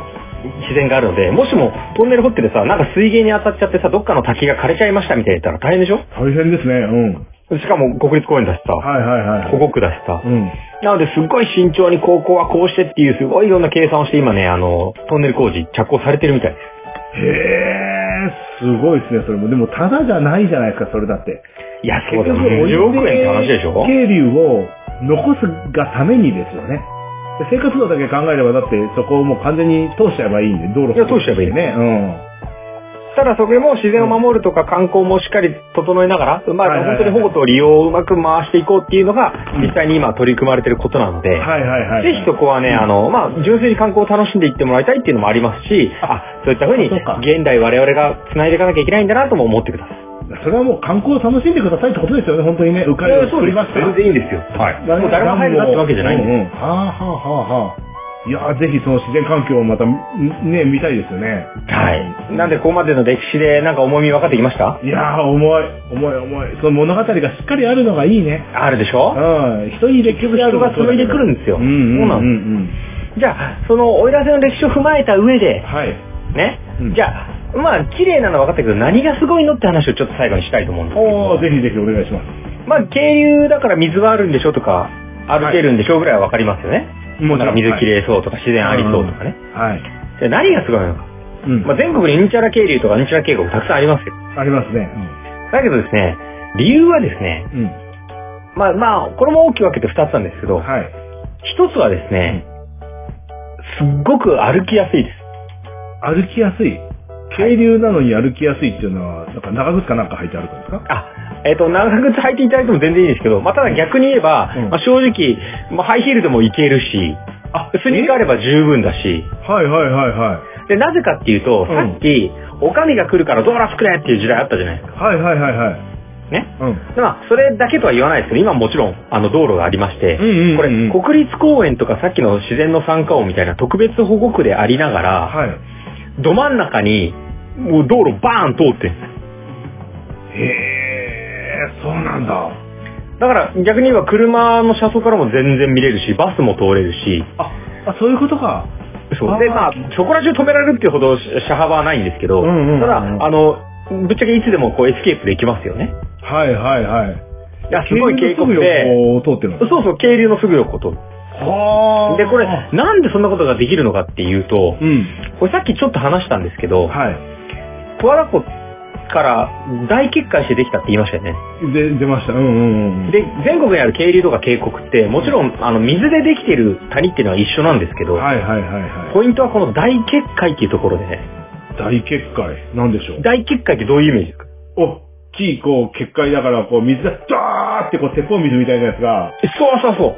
自然があるので、もしもトンネル掘っててさ、なんか水源に当たっちゃってさ、どっかの滝が枯れちゃいましたみたいな言ったら大変でしょ？大変ですね。うん。しかも国立公園だしさ、はいはいはい。保護区だしさ。うん。なので、すっごい慎重にここはこうしてっていう、すごいいろんな計算をして今ね、あの、トンネル工事着工されてるみたいです。へえ、すごいですね、それも。でも、ただじゃないじゃないですか、それだって。いや、そうだよ。10億円って話でしょ？渓流を残すがためにですよね。で生活道だけ考えれば、だってそこをもう完全に通しちゃえばいいんで、道路いや通しちゃえばいいね。ただそれも自然を守るとか観光もしっかり整えながら、まあ本当に保護と利用をうまく回していこうっていうのが、実際に今取り組まれてることなので、うん。はいはいはい。ぜひそこはね、あの、まあ、純粋に観光を楽しんでいってもらいたいっていうのもありますし、あ、そういった風に、そうか現代我々が繋いでいかなきゃいけないんだなとも思ってください。それはもう観光を楽しんでくださいってことですよね、本当にね。迂回を作りました。全然いいんですよ。はい。もう誰も入るなってわけじゃないんで。うんうんはあはあはあはあ。いやーぜひその自然環境をまた、んね、見たいですよね。はい。なんで、ここまでの歴史でなんか重み分かってきました？いやー重い、重い重い。その物語がしっかりあるのがいいね。あるでしょ？うん。人に歴史がある人が紡いでくるんですようんうんうんそうなのうん。じゃあ、その、奥入瀬の歴史を踏まえた上で、はい。ね？うんじゃあ、まあ、綺麗なのは分かったけど、何がすごいのって話をちょっと最後にしたいと思うんですけど。おー、ぜひぜひお願いします。まあ、渓流だから水はあるんでしょとか、歩けるんでしょぐらいは分かりますよね。もなんか水きれいそうとか、自然ありそうとかね。はい。じゃあ何がすごいのか。うん。まあ、全国にうんちゃら渓流とかうんちゃら渓谷たくさんありますよ。ありますね。だけどですね、理由はですね、うん。まあまあ、これも大きく分けて二つなんですけど、はい。一つはですね、すっごく歩きやすいです。歩きやすい。渓流なのに歩きやすいっていうのは、なんか長靴かなんか履いて歩くんですか？あ、えっ、と、長靴履いていただいても全然いいですけど、まあ、ただ逆に言えば、うんまあ、正直、まあ、ハイヒールでもいけるし、あスニーカーあれば十分だし、はいはいはいはい。で、なぜかっていうと、うんさっき、お上が来るからドーラ作れっていう時代あったじゃないですか。はいはいはいはい。ね？うん。でまあ、それだけとは言わないですけど、今もちろん、あの、道路がありまして、うんうんうんうんこれ、国立公園とかさっきの自然の参加音みたいな特別保護区でありながら、はい。ど真ん中に、もう道路バーン通ってるんですよへえ、そうなんだ。だから逆に言えば車の車窓からも全然見れるし、バスも通れるし、あ、あ、そういうことか。そう。で、まあ、そこら中止められるっていうほど車幅はないんですけど、うんうんうんただ、あの、ぶっちゃけいつでもこうエスケープできますよね。はいはいはい。いや、すごい渓谷渓で、谷のすぐ横を通ってるのそうそう、渓流のすぐ横と。はあ。で、これ、なんでそんなことができるのかっていうと、うん。これさっきちょっと話したんですけど、はい。十和田湖から大決壊してできたって言いましたよね。で、出ました。うんうんうん。で、全国にある渓流とか渓谷って、もちろん、あの、水でできてる谷っていうのは一緒なんですけど、はいはいはいはい。ポイントはこの大決壊っていうところでね、大結界。なんでしょう？大決壊ってどういうイメージですか？おっきい、こう、結界だから、こう、水が、ダーって、こう、鉄砲水みたいなやつが、そうそうそう。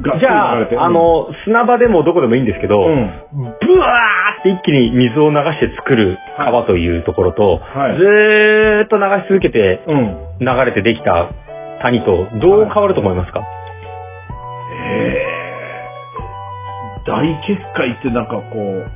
ガッじゃあ、あ、の、砂場でもどこでもいいんですけど、うん。ブワーって一気に水を流して作る川というところと、はいずーっと流し続けてうん。流れてできた谷とどう変わると思いますか、えー、大結界ってなんかこう、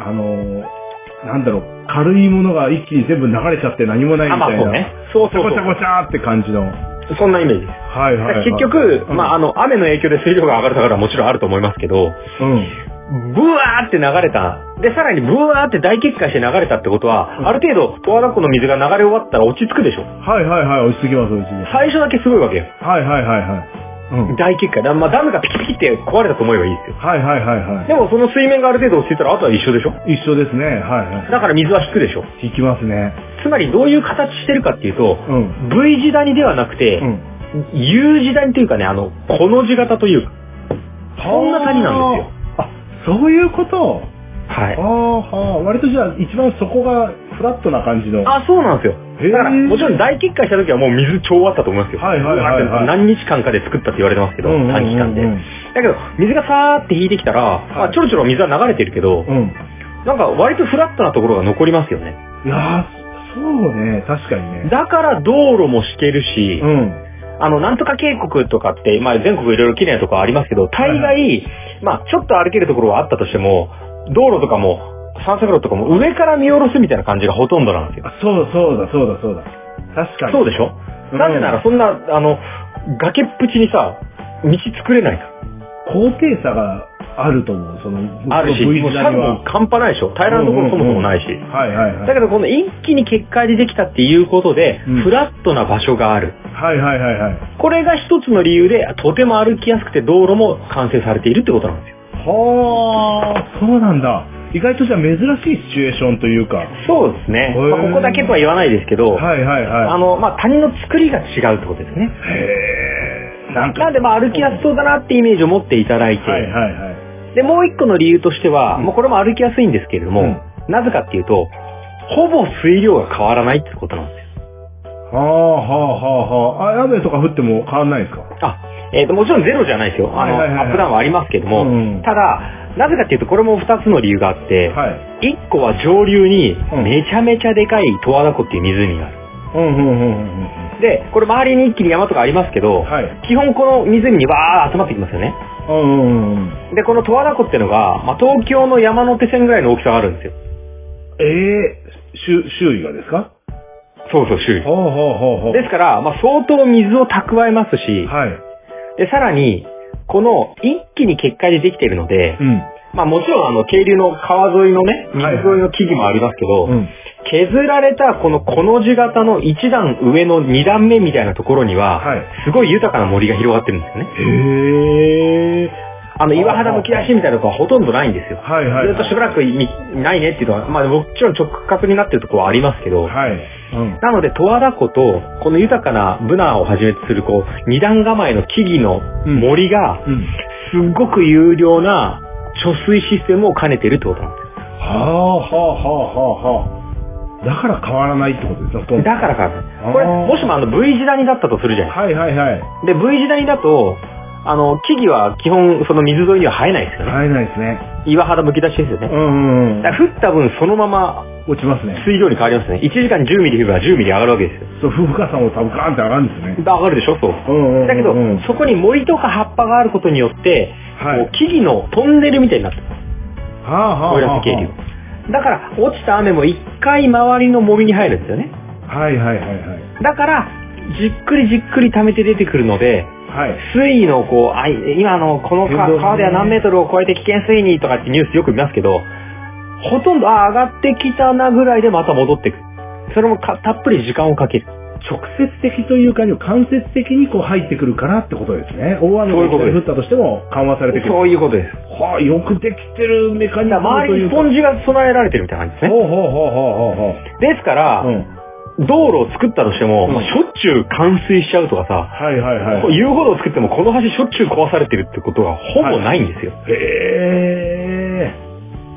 あのー、なんだろう、軽いものが一気に全部流れちゃって何もないみあ、またいな。あそうね。そうそうごちゃそう。ごちゃって感じの。はいそんなイメージです。はいはい。結局、うんまあ、あの、雨の影響で水量が上がるところはもちろんあると思いますけど、うん。ブワーって流れた。で、さらにブワーって大決壊して流れたってことは、うんある程度、十和田湖の水が流れ終わったら落ち着くでしょ。はいはいはい、落ち着きます、落ち着きます。最初だけすごいわけよ。はいはいはいはい。うん。大決壊。だまあ、ダムがピキピキって壊れたと思えばいいですよ。はいはいはいはい。でも、その水面がある程度落ち着いたら、あとは一緒でしょ？一緒ですね。はいはい。だから水は引くでしょ？引きますね。つまり、どういう形してるかっていうと、うん。V 字谷ではなくてう、ん。U 字谷というかね、あの、この字型というか、そんな谷なんですよ。あ、そういうこと？はい。ああ、割とじゃあ一番そこがフラットな感じの。あ、そうなんですよ。だから、もちろん大決壊した時はもう水超あったと思いますよ。はいはいはいはい何日間かで作ったって言われてますけど、うんうんうんうん短期間で。だけど、水がさーって引いてきたら、まあ、ちょろちょろ水は流れてるけど、うん。なんか割とフラットなところが残りますよね。いやーそうね、確かにね。だから道路も敷けるし、うん。あの、なんとか渓谷とかって、まあ全国いろいろ綺麗なところありますけど、大概、はいまあちょっと歩けるところはあったとしても、道路とかも、散策路とかも上から見下ろすみたいな感じがほとんどなんですよ。あそうそうだ、そうだ、そうだ。確かに。そうでしょ、うんなぜならそんな、あの、崖っぷちにさ、道作れないか？ら。高低差があると思う、その、あるし、もう斜面。半端ないでしょ？平らなところそもそもないし。はいはいはい。だけどこの一気に結界でできたっていうことで、うんフラットな場所がある。はいはいはいはい。これが一つの理由で、とても歩きやすくて道路も完成されているってことなんですよ。はあ、そうなんだ。意外とじゃあ珍しいシチュエーションというか。そうですね。まあ、ここだけとは言わないですけど、はいはいはい。あの、まあ、谷の作りが違うってことですね。へえ。なんか。なんで、まあ、歩きやすそうだなってイメージを持っていただいて、はいはいはい。で、もう一個の理由としては、うんもうこれも歩きやすいんですけれども、うんなぜかっていうと、ほぼ水量が変わらないってことなんですよ。はあはあはあはあ。あ、雨とか降っても変わんないですか？あ、えっ、と、もちろんゼロじゃないですよ。あの、はいはいはいはいアップダウンはありますけども、うんただ、なぜかっていうと、これも二つの理由があって、はい。一個は上流にうんめちゃめちゃでかい十和田湖っていう湖がある。うんうんうんうんうん。で、これ周りに一気に山とかありますけど、はい。基本この湖にわー集まってきますよね。うんうんうんうん。で、この十和田湖っていうのが、まあ、東京の山手線ぐらいの大きさがあるんですよ。ええ周周囲がですか？そうそう、周囲。ほうほうほうほう。ですから、まあ、相当水を蓄えますし、はい。で、さらに、この一気に結界でできているので、うん。まあもちろんあの、渓流の川沿いのね、水はい沿いの木々もありますけど、うん。削られたこのこの字型の一段上の二段目みたいなところには、はい。すごい豊かな森が広がってるんですよね。へえ。あの、岩肌むき出しみたいなところはほとんどないんですよ。はいはい。ずっとしばらくいないねっていうのは、まあもちろん直角になってるところはありますけど、はい。うん。なので、十和田湖と、この豊かなブナをはじめとする、こう、二段構えの木々の森が、うん。すっごく有料な貯水システムを兼ねてるってことなんですよ。はあはあはあはあはあ。だから変わらないってことですかほとんどだからかあーこれ、もしもあの V 字谷だったとするじゃないはいはいはい。で、V 字谷だと、あの、木々は基本その水沿いには生えないですよね。生えないですね。岩肌むき出しですよね。うんうんうん。だから降った分そのまま落ちますね。水量に変わりますね。1時間10ミリ降れば10ミリ上がるわけですよ。そう、深さも多分ガーンって上がるんですね。上がるでしょそう。うんうんうんうん。だけど、そこに森とか葉っぱがあることによって、はい木々のトンネルみたいになってる。はあはあはあ。流。だから、落ちた雨も一回周りの森に入るんですよね。はいはいはいはい。だから、じっくりじっくり溜めて出てくるので、はい。水位のこう、あい今のこの川では何メートルを超えて危険水位にとかってニュースよく見ますけど、ほとんど、あ、上がってきたなぐらいでまた戻ってくる。それもかたっぷり時間をかける。直接的というか、間接的にこう入ってくるからってことですね。大雨が降ったとしても緩和されてくる。そういうことです。はあ、よくできてるメカニズム周りにスポンジが備えられてるみたいな感じですね。ほうほうほうほうほうほう。ですから、うん。道路を作ったとしても、うんまあしょっちゅう冠水しちゃうとかさ、はいはいはい。遊歩道を作ってもこの橋しょっちゅう壊されてるってことがほぼないんですよ。へ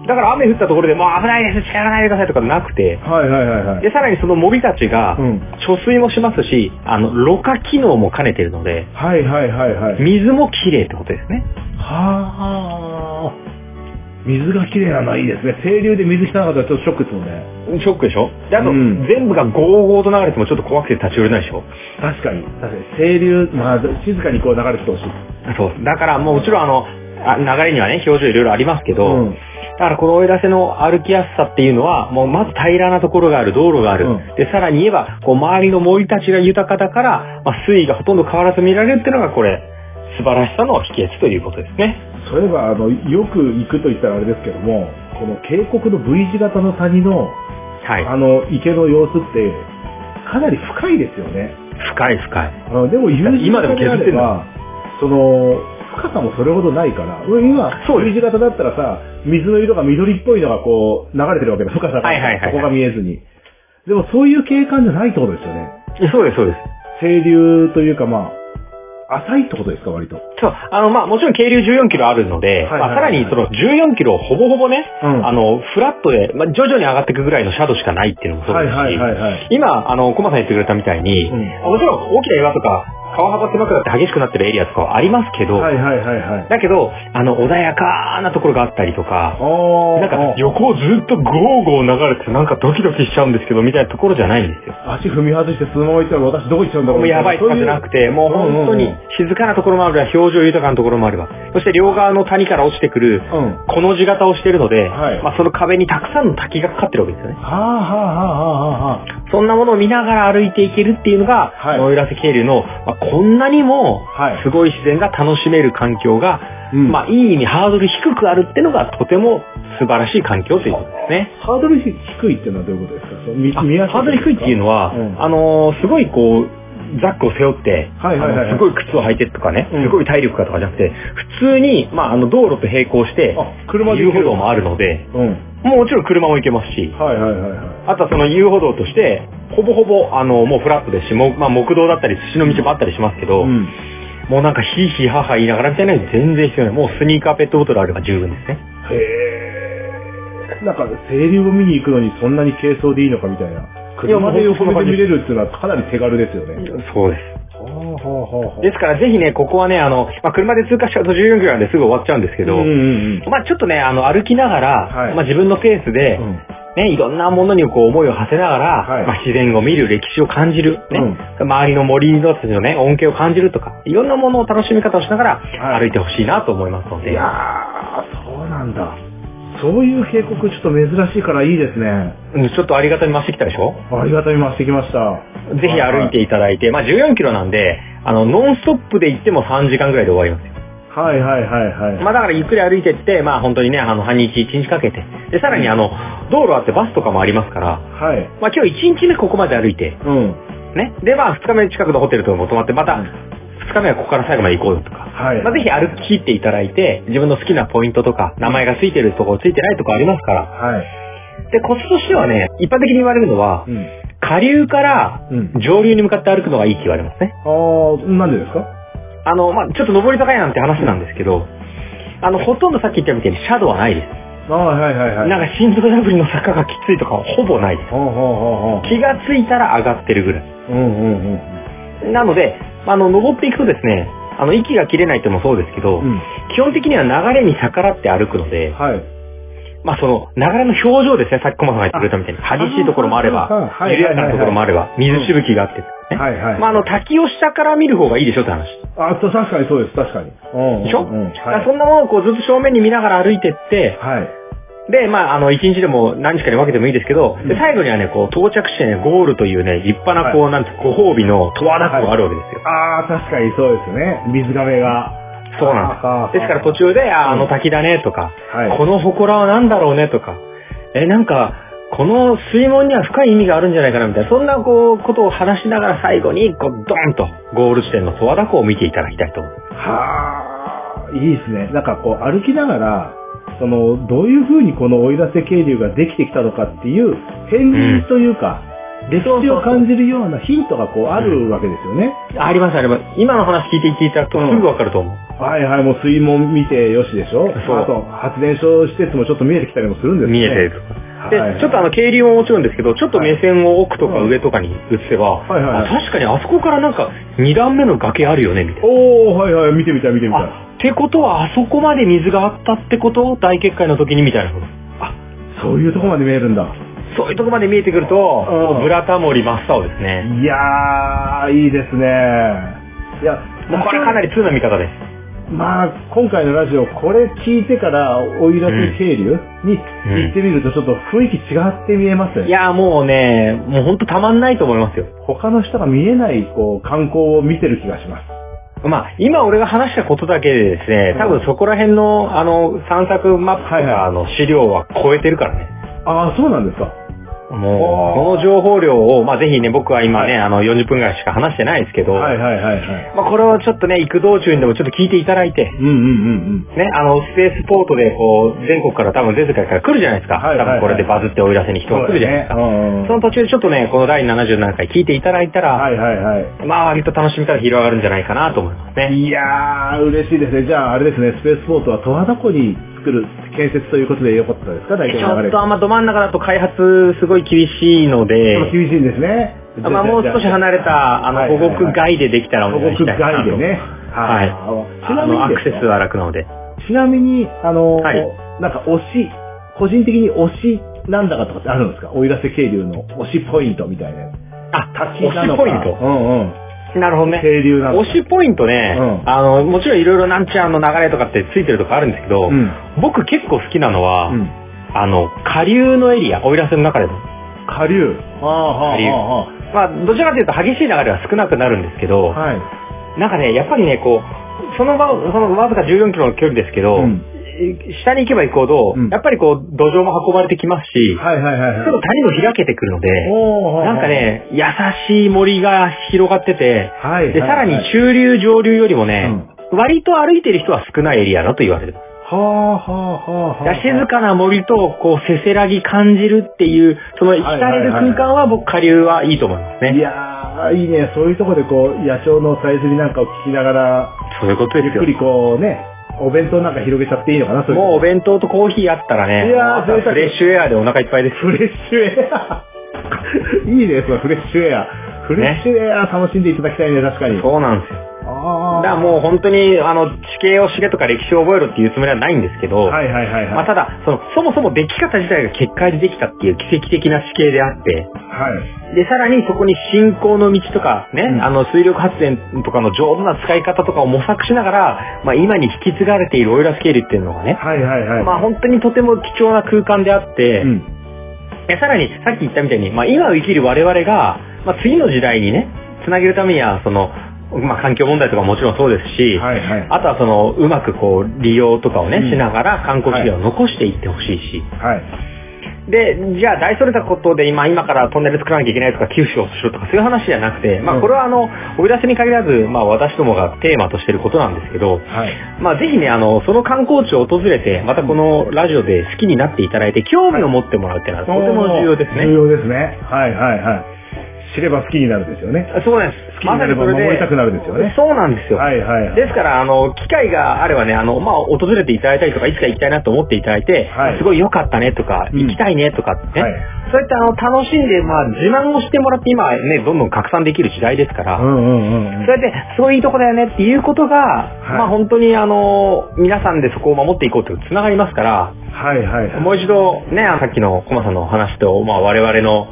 だから雨降ったところでもう危ないです、近寄らないでくださいとかなくて、ー。はいはいはいはい。で、さらにその森たちがうん。貯水もしますし、あの、ろ過機能も兼ねてるので、はいはいはいはい。水もきれいってことですね。はあ。水がきれいなのはいいですね。清流で水汚かったらちょっとショックですもんね。ショックでしょ？で、あと、うん全部がゴーゴーと流れてもちょっと怖くて立ち寄れないでしょ？確かに。確かに。清流、まあ、静かにこう流れててほしい。そう。だからもうもちろんあの、あ流れにはね、表情いろいろありますけど、うんだからこの追い出せの歩きやすさっていうのは、もうまず平らなところがある、道路がある。うんで、さらに言えば、こう周りの森たちが豊かだから、まあ、水位がほとんど変わらず見られるっていうのがこれ、素晴らしさの秘訣ということですね。そういえば、あの、よく行くと言ったらあれですけども、この渓谷の V 字型の谷の、はい。あの、池の様子って、かなり深いですよね。深い深い。あのでも U 字今でも型であれば、その、深さもそれほどないから、うん今、V 字型だったらさ、水の色が緑っぽいのがこう、流れてるわけだ、深さが。はいはいはいはいそこが見えずに。でもそういう景観じゃないってことですよね。そうです、そうです。清流というかまあ、浅いってことですか、割と？そう、あの、まあ、もちろん渓流14キロあるので、はいはいはいまあ、さらにその14キロほぼほぼね、うんあの、フラットで、まあ、徐々に上がっていくぐらいのシャドウしかないっていうのもそうですし、はいはいはいはい。今、あの、コマさん言ってくれたみたいに、うんもちろん大きな岩とか、川幅狭くなって激しくなってるエリアとかはありますけど、はいはいはいはい。だけど、あの、穏やかなところがあったりとか、あなんか横をずっとゴーゴー流れてなんかドキドキしちゃうんですけど、みたいなところじゃないんですよ。足踏み外してそのまま行ったら私どこ行っちゃうんだろうもうやばいとかじゃなくて、もう本当に静かなところもあれば、表情豊かなところもあれば、そして両側の谷から落ちてくる、うん。はこの字型をしているので、はいまあその壁にたくさんの滝がかかってるわけですよね。あはあはあはあはあはあ。そんなものを見ながら歩いていけるっていうのが、はイラセ渓流の、まあ、こんなにもはい。すごい自然が楽しめる環境が、うん。まあいい意味ハードル低くあるっていうのがとても素晴らしい環境ということですね。ハードル低いっていうのはどういうことですか？ハードル低いっていうのは、うん。あのーすごいこう、ザックを背負って、はいはいはい。すごい靴を履いてとかね、うん。すごい体力がとかじゃなくて、普通に、まあ、あの、道路と並行して、あ車で遊歩道もあるので、うん。もうもちろん車も行けますし、はいはいはいはい。あとはその遊歩道として、ほぼほぼ、あの、もうフラットですし、もうまあ、木道だったり、寿司の道もあったりしますけど、うん。もうなんかヒーヒーハーハー言いながらみたいなの全然必要ない。もうスニーカーペットボトルあれば十分ですね。へえ。なんか、清流を見に行くのにそんなに軽装でいいのかみたいな。車で横目で見れるっていうのはかなり手軽ですよね。そうです。ですからぜひね、ここはね、あの、まあ、車で通過しちゃうと14キロなんですぐ終わっちゃうんですけど、うんうんうん。まあちょっとね、あの、歩きながら、はい。まあ自分のペースで、うん。ね、いろんなものにこう思いを馳せながら、はい。まあ自然を見る、歴史を感じる、ね、周りの森の人たちのね、恩恵を感じるとか、いろんなものを楽しみ方をしながらはい。歩いてほしいなと思いますので、いやー、そうなんだ。そういう渓谷ちょっと珍しいからいいですね。うんちょっとありがたみ増してきたでしょ？ありがたみ増してきました。ぜひ歩いていただいて、まあ14キロなんで、あの、ノンストップで行っても3時間ぐらいで終わりますよ。はいはいはいはい。まあだからゆっくり歩いてって、まあ本当にね、あの、半日1日かけて、で、さらにあの、道路あってバスとかもありますから、はい。まあ今日1日目ここまで歩いて、うん。ね。で、まあ、二日目近くのホテルとかも泊まって、また、二日目はここから最後まで行こうよとか。はい。まあ、ぜひ歩き切っていただいて、自分の好きなポイントとか、名前がついてるところ、ついてないところありますから。はい。で、コツとしてはね、一般的に言われるのはう、ん。下流からうん。上流に向かって歩くのがいいって言われますね。あー、なんでですか？あの、まあ、ちょっと上り坂やなんて話なんですけど、あの、ほとんどさっき言ったみたいにシャドウはないです。あー、はいはいはい。なんか心臓破りの坂がきついとかはほぼないです。気がついたら上がってるぐらい。うんうんうん。なので、あの、登っていくとですね、あの、息が切れないってのもそうですけど、うん。基本的には流れに逆らって歩くので、はい。まあその流れの表情ですね、さっきコマさんが言ってくれたみたいに、激しいところもあれば緩やかなところもあれば、水しぶきがあって、ね。はいはい。まああの、滝を下から見る方がいいでしょって話。あ、と確かにそうです、確かに。うん。でしょ、うん。だからはい。そんなものをこうずっと正面に見ながら歩いてって、はい。で、まあ、あの、一日でも何日かに分けてもいいですけど、で最後にはね、こう、到着してね、ゴールというね、立派な、こう、はいなんて、ご褒美の十和田湖があるわけですよ。ああ、確かにそうですね。水亀が。そうなんです。ですから途中で、あ、あの滝だねとか、はいこの祠は何だろうねとか、え、なんか、この水門には深い意味があるんじゃないかなみたいな、そんなこう、ことを話しながら最後に、こう、ドーンと、ゴール地点の十和田湖を見ていただきたいと思う。はあ、いいですね。なんかこう歩きながら、その、どういう風にこの奥入瀬渓流ができてきたのかっていう、片鱗というか、歴史を感じるようなヒントがこうあるわけですよね。ありますあります。今の話聞いていっていただくとすぐわかると思う。はいはい、もう水門見てよしでしょそうあと、発電所施設もちょっと見えてきたりもするんですね。見えてる。で、はいちょっとあの、渓流ももちろんですけど、ちょっと目線を奥とか上とかに移せば、はいはいはいあ確かにあそこからなんか2段目の崖あるよね、みたいな。おー、はいはい、見てみたい見てみたい。あ、ってことはあそこまで水があったってこと？大決壊の時にみたいなこと？そういうとこまで見えるんだ。そういうとこまで見えてくると、うんブラタモリ真っ青ですね。いやー、いいですね。いや、もうこれかなり通な見方です。まあ、今回のラジオ、これ聞いてから、おいらせ渓流に行ってみると、ちょっと雰囲気違って見えますね。いや、もうね、もうほんとたまんないと思いますよ。他の人が見えない、こう、観光を見てる気がします。まあ、今俺が話したことだけでですね、多分そこら辺の、あの、散策マップとか、あの、資料は超えてるからね。ああ、そうなんですか。もう、この情報量を、まあぜひね、僕は今ね、はいあの、40分ぐらいしか話してないですけど、はいはいはいはい。まあこれをちょっとね、行く道中にでもちょっと聞いていただいて、うんうんうんね、あの、スペースポートで、こう、全国から多分全世界から来るじゃないですか。はいはいはい多分これでバズっておいらせに人が来るじゃないですか。そねうんうんその途中でちょっとね、この第77回聞いていただいたら、はいはいはい。まあ割と楽しみ方広がるんじゃないかなと思いますね。いやー、嬉しいですね。じゃあ、あれですね、スペースポートは十和田湖に作る建設ということでよかったですか？大ち体の流れょっとあんまど真ん中だと開発すごい厳しいので、厳しいんですね。まあもう少し離れた、あの、保護区外でできたらお保護区願いしたいなと。外でね。はい。ちなみにですねクセスは楽なので。ちなみに、あの、はいなんか推し、個人的に推しなんだかとかってあるんですか？奥入瀬渓流の推しポイントみたいな。あ、滝なのか。推しポイント？うんうん。なるほどね。渓流なのか。推しポイントね、うんあの、もちろんいろいろなんちゃんの流れとかってついてるとこあるんですけど、うん。僕結構好きなのは、うん。あの、下流のエリア、奥入瀬の中でも。下流。はあはあ下流はまあ、どちらかというと激しい流れは少なくなるんですけど、あはあ。はい。なんかね、やっぱりね、こう、その場、そのわずか14キロの距離ですけど、うん下に行けば行くほど、うんやっぱりこう、土壌も運ばれてきますし、はいはいはいはい。ちょっと谷も開けてくるので、おーなんか、ね、優しい森が広がってて、はいはいはい。で、さらに中流上流よりもね、割と歩いてる人は少ないエリアだと言われる。はあはあはあはあ。静かな森と、こう、せせらぎ感じるっていう、その、浸れる空間は僕、下流はいいと思いますね。いやー、いいね。そういうところでこう、野鳥のさえずりなんかを聞きながら、そういうことですよ。ゆっくりこうね、お弁当なんか広げちゃっていいのかな、そういうもうお弁当とコーヒーあったらね、いやー朝贅沢フレッシュエアでお腹いっぱいです。フレッシュエア。*laughs* いいね、そのフレッシュエア。フレッシュエア楽しんでいただきたいね、確かに。そうなんですよ。あだからもう本当に、あの、地形を知れとか歴史を覚えろっていうつもりはないんですけど、はいはいはいはい。まあただ、その、そもそも出来方自体が結界でできたっていう奇跡的な地形であって、はい。で、さらにそこに信仰の道とかね、うんあの、水力発電とかの上手な使い方とかを模索しながら、まあ今に引き継がれているオイラスケールっていうのがね、はいはいはい。まあ本当にとても貴重な空間であって、うん。えさらにさっき言ったみたいに、まあ今を生きる我々が、まあ次の時代にね、つなげるためには、その、まあ環境問題とかもちろんそうですし、はいはい。あとはその、うまくこう、利用とかをね、うんしながら観光資源を残していってほしいし、はい。で、じゃあ大それたことで今、今からトンネル作らなきゃいけないとか、吸収をしろとか、そういう話じゃなくて、まうんあこれはあの、追い出せに限らず、まあ私どもがテーマとしてることなんですけど、はい。まあぜひね、あの、その観光地を訪れて、またこのラジオで好きになっていただいて、興味を持ってもらうっていうのはとても重要ですね。重要ですね。はいはいはい。知れば好きになるですよね。そうなんです。好きになれば守りたくなるですよねそうなんですよ。はいはいはい。ですから、あの、機会があればね、あの、まあ、訪れていただいたりとか、いつか行きたいなと思っていただいて、はいすごい良かったねとか、うん行きたいねとかね、はいそういったあの、楽しんで、まあ、自慢をしてもらって、今ね、どんどん拡散できる時代ですから、うんうんうんうん。そうやって、すごいいいとこだよねっていうことが、いまあ本当にあの、皆さんでそこを守っていこうというつながりますから、はいはいはい。もう一度ね、さっきのコマさんのお話と、まあ我々の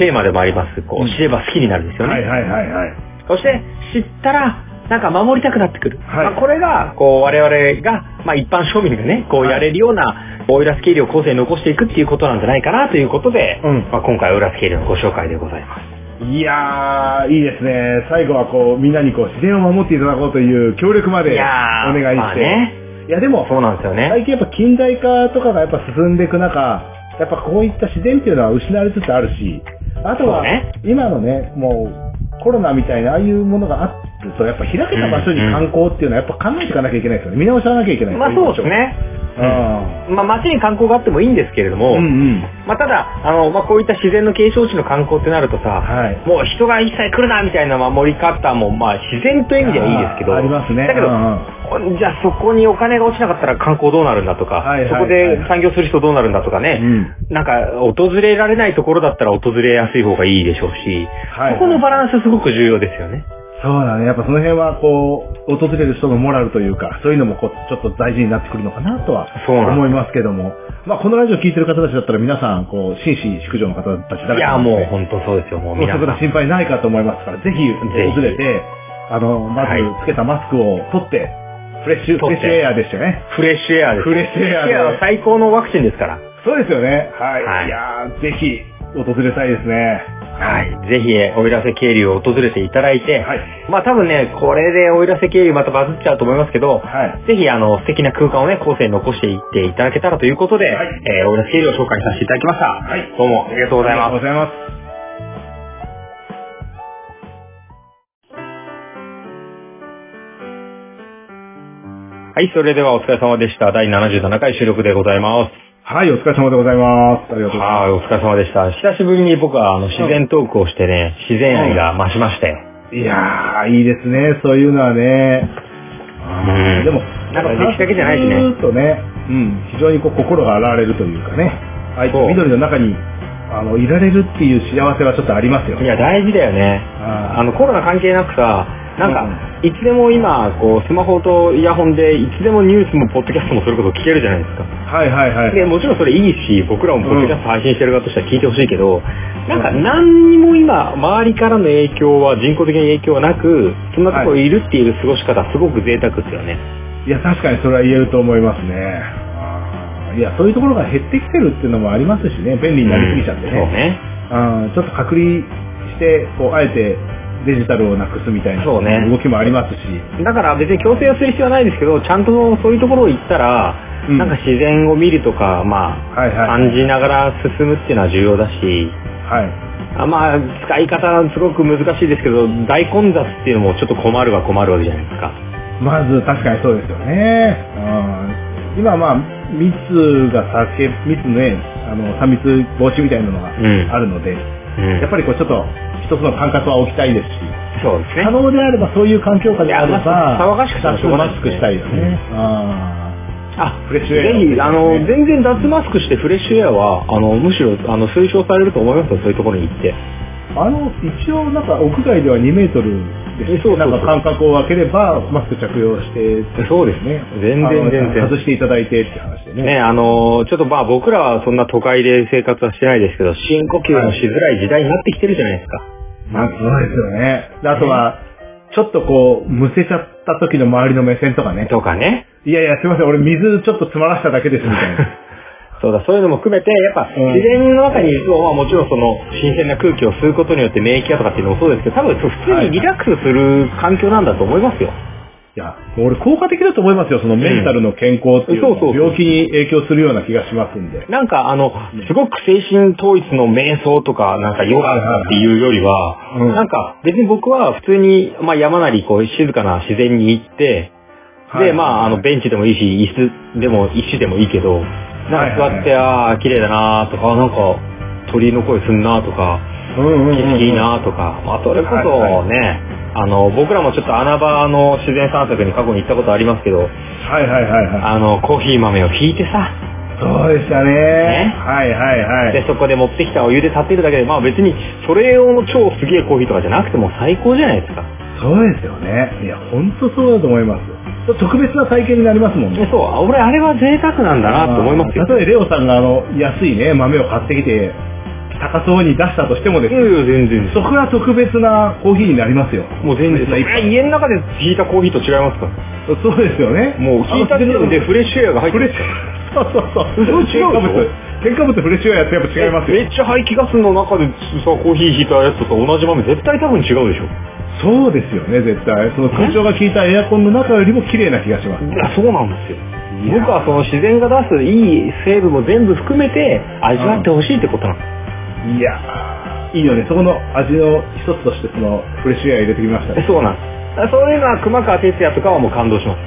テーマでもあります、こう知れば好きになるですよね。はいはいはいはい。そして、知ったら、なんか守りたくなってくる。はいまあ、これが、こう、我々が、まあ一般庶民がね、こうはいやれるような、オイラス経理を後世に残していくっていうことなんじゃないかなということで、うんまあ今回オイラス経理のご紹介でございます。いやー、いいですね。最後はこう、みんなにこう、自然を守っていただこうという協力までおいやー願いして。まあねいやでも、そうなんですよね。最近やっぱ近代化とかがやっぱ進んでいく中、やっぱこういった自然っていうのは失われつつあるし、あとは今のね、もうコロナみたいなああいうものがあると、やっぱ開けた場所に観光っていうのはやっぱ考えていかなきゃいけないですよね。見直しなきゃいけない。まあそうですね。うん。まあ街に観光があってもいいんですけれども、うんうん。まあただ、あの、まあこういった自然の景勝地の観光ってなるとさ、はい。もう人が一切来るなみたいな守り方も、まあ自然という意味ではいいですけど、ありますね。だけど、うんうんじゃあそこにお金が落ちなかったら観光どうなるんだとか、はいはいはいそこで産業する人どうなるんだとかね、うんなんか訪れられないところだったら訪れやすい方がいいでしょうし、はいここのバランスすごく重要ですよね。そうだね。やっぱその辺はこう、訪れる人のモラルというか、そういうのもこう、ちょっと大事になってくるのかなとは思いますけども。まあこのラジオ聞いてる方たちだったら皆さん、こう、紳士淑女の方たちだいや、もう本当そうですよ、もう。そこで心配ないかと思いますから、ぜひ訪れて、あの、まずはいつけたマスクを取って、フレッシュ、フレッシュエアでしたよね。フレッシュエアです。フレッシュエアでフレッシュエアは最高のワクチンですから。そうですよね。はい。はいい、やーぜひ、訪れたいですね。はい。ぜひ、奥入瀬渓流を訪れていただいて、はい。まあ多分ね、これで奥入瀬渓流またバズっちゃうと思いますけど、はい。ぜひ、あの、素敵な空間をね、後世に残していっていただけたらということで、はいえー、奥入瀬渓流を紹介させていただきました。はいどうもありがとうございますありがとうご。ざいます。はい、それではお疲れ様でした。第77回収録でございます。はい、お疲れ様でございます。ありがとうございまはい、お疲れ様でした。久しぶりに僕はあの自然トークをしてね、自然愛が増しまして。す。いやー、いいですね、そういうのはね。うんでも、なんか歴史だけじゃないしねずーっとね、うん、非常にこう心が洗われるというかね、ああい緑の中に、あの、いられるっていう幸せはちょっとありますよね。いや、大事だよね。ああの、コロナ関係なくさ、なんか、いつでも今、こう、スマホとイヤホンで、いつでもニュースもポッドキャストもそれこそ聞けるじゃないですか。はいはいはい。で、もちろんそれいいし、僕らもポッドキャスト配信してる側としては聞いてほしいけど、なんか何にも今、周りからの影響は、人工的な影響はなく、そんなところにいるっていう過ごし方、すごく贅沢ですよね。いや、確かにそれは言えると思いますね。いや、そういうところが減ってきてるっていうのもありますしね、便利になりすぎちゃってうんそうね。ね。うんちょっと隔離して、こう、あえてデジタルをなくすみたいなそうね動きもありますし。だから別に強制をする必要はないですけど、ちゃんとそういうところを行ったら、うんなんか自然を見るとか、まあ、はいはい。感じながら進むっていうのは重要だし、はい。あまあ、使い方すごく難しいですけど、大混雑っていうのもちょっと困るは困るわけじゃないですか。まず確かにそうですよね。うん今まあ、密が避け、密ね、あの、3密防止みたいなのがうんあるので、うん。やっぱりこうちょっと一つの感覚は置きたいですし、そうですね可。能であればそういう環境下であれば、騒がしくてもしょうがないマスクしたいよね。ああ、フレッシュエアぜひ、あの、全然脱マスクしてフレッシュエアは、あの、むしろ、あの、推奨されると思いますよ、そういうところに行って。ーあの、一応なんか屋外では2メートルでそうなんか間隔を空ければマスク着用して、そうですね。全然全然。外していただいてって話でね。ね、あのーちょっとまあ僕らはそんな都会で生活はしてないですけど、深呼吸もしづらい時代になってきてるじゃないですか。まあ、そうですよね。であとは、ちょっとこう、むせちゃった時の周りの目線とかね。とかね。いやいや、すいません、俺水ちょっと詰まらしただけですみたいな。*laughs* そうだ、そういうのも含めて、やっぱうん自然の中にいると、まあもちろんその新鮮な空気を吸うことによって免疫がとかっていうのもそうですけど、多分普通にリラックスする環境なんだと思いますよ。いや、俺効果的だと思いますよ、そのメンタルの健康っていうの病気に影響するような気がしますんで。なんかあの、すごく精神統一の瞑想とか、なんかヨガっていうよりは、うん。なんか別に僕は普通に、まあ山なりこう静かな自然に行って、で、まあ、あの、ベンチでもいいし、椅子でも、石でもいいけど、なんか座って、ああ、綺麗だなとか、あなんか、鳥の声すんなとか、うんうんうんうん。景色いいなとか、まあ、それこそはいはね、あの、僕らもちょっと穴場の自然散策に過去に行ったことありますけど、はいはいはいはあの、コーヒー豆をひいてさ、い。そうでしたね。ねはいはいはい。で、そこで持ってきたお湯で立っているだけで、まあ別に、それ用の超すげえコーヒーとかじゃなくても最高じゃないですか。そうですよね。いや、ほんとそうだと思います。特別な体験になりますもんね。でそう、俺あれは贅沢なんだなと思いますよ。例えばレオさんがあの、安いね、豆を買ってきて、高そうに出したとしてもですね、いやいや、全然。そこは特別なコーヒーになりますよ。もう全然。家の中で引いたコーヒーと違いますか？ら。そうですよね。もう引いた時点でフレッシュエアが入ってるフレッシュ。そうそうそう。それ違う添加物、添加物フレッシュエアやってやっぱ違いますよ。めっちゃ排気ガスの中でさ、コーヒー引いたやつと同じ豆、絶対多分違うでしょ。そうですよね、絶対。その空調が効いたエアコンの中よりも綺麗な気がします。いや、そうなんですよ。僕はその自然が出すいい成分も全部含めて味わってほしいってことなんです。いやー、いいよね。そこの味の一つとしてそのフレッシュエア入れてきましたね。そうなんです。そういうのは熊川哲也とかはもう感動します。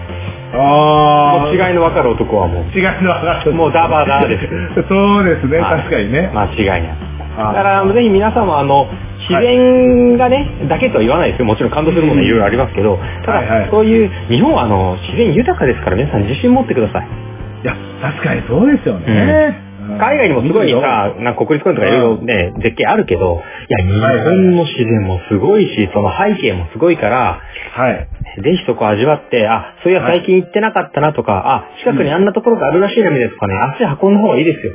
あもう違いの分かる男はもう。違いの分かる。もうダバダです。*laughs* そうですね、はい確かにね。間違いない。あだから、ぜひ皆さんもあの、自然がね、だけとは言わないですよ。もちろん感動するものはいろいろありますけど、ただ、はいはいそういう、日本はあの、自然豊かですから皆さん自信持ってください。いや、確かにそうですよね。うん。海外にもすごいさ、なんか国立公園とかいろいろね、絶景あるけど、いや、日本の自然もすごいし、その背景もすごいから、はい。ぜひそこ味わって、あ、そういや最近行ってなかったなとか、あ、近くにあんなところがあるらしいなみたいなとかね、足運んだ方がいいですよ。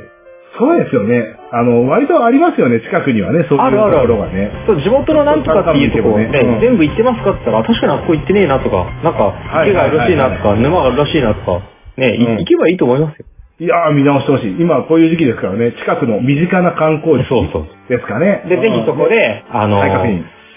そうですよね。あの、割とありますよね、近くにはね、そういうあるあるある。ところがね。そう、地元のなんとかっていうところね、全部行ってますかって言ったら、あ確かにあそこ行ってねえなとか、なんか、池があるらしいなとか、沼があるらしいなとか、ね、行けばいいと思いますよ。いやー、見直してほしい。今、こういう時期ですからね、近くの身近な観光地そうそうですかね。で、ぜひそこで、あの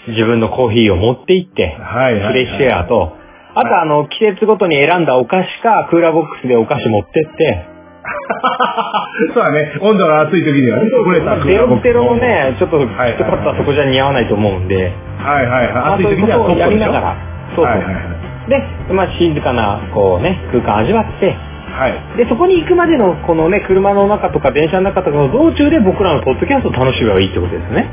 自分のコーヒーを持って行って、はいはいはいフレッシュエアと、あとあの、季節ごとに選んだお菓子か、クーラーボックスでお菓子持ってって、*laughs* そうだね、温度が暑い時にはね、これさ、ゼロテロもね、ちょっと、きつはいかったらそこじゃ似合わないと思うんで、はいはいはい。まあ暑い時にはそういうことをやりながら。ら、そうそう。はいはいはい。で、まあ静かな、こうね、空間味わって、はい。で、そこに行くまでの、このね、車の中とか電車の中とかの道中で僕らのポッドキャストを楽しめばいいってことですね。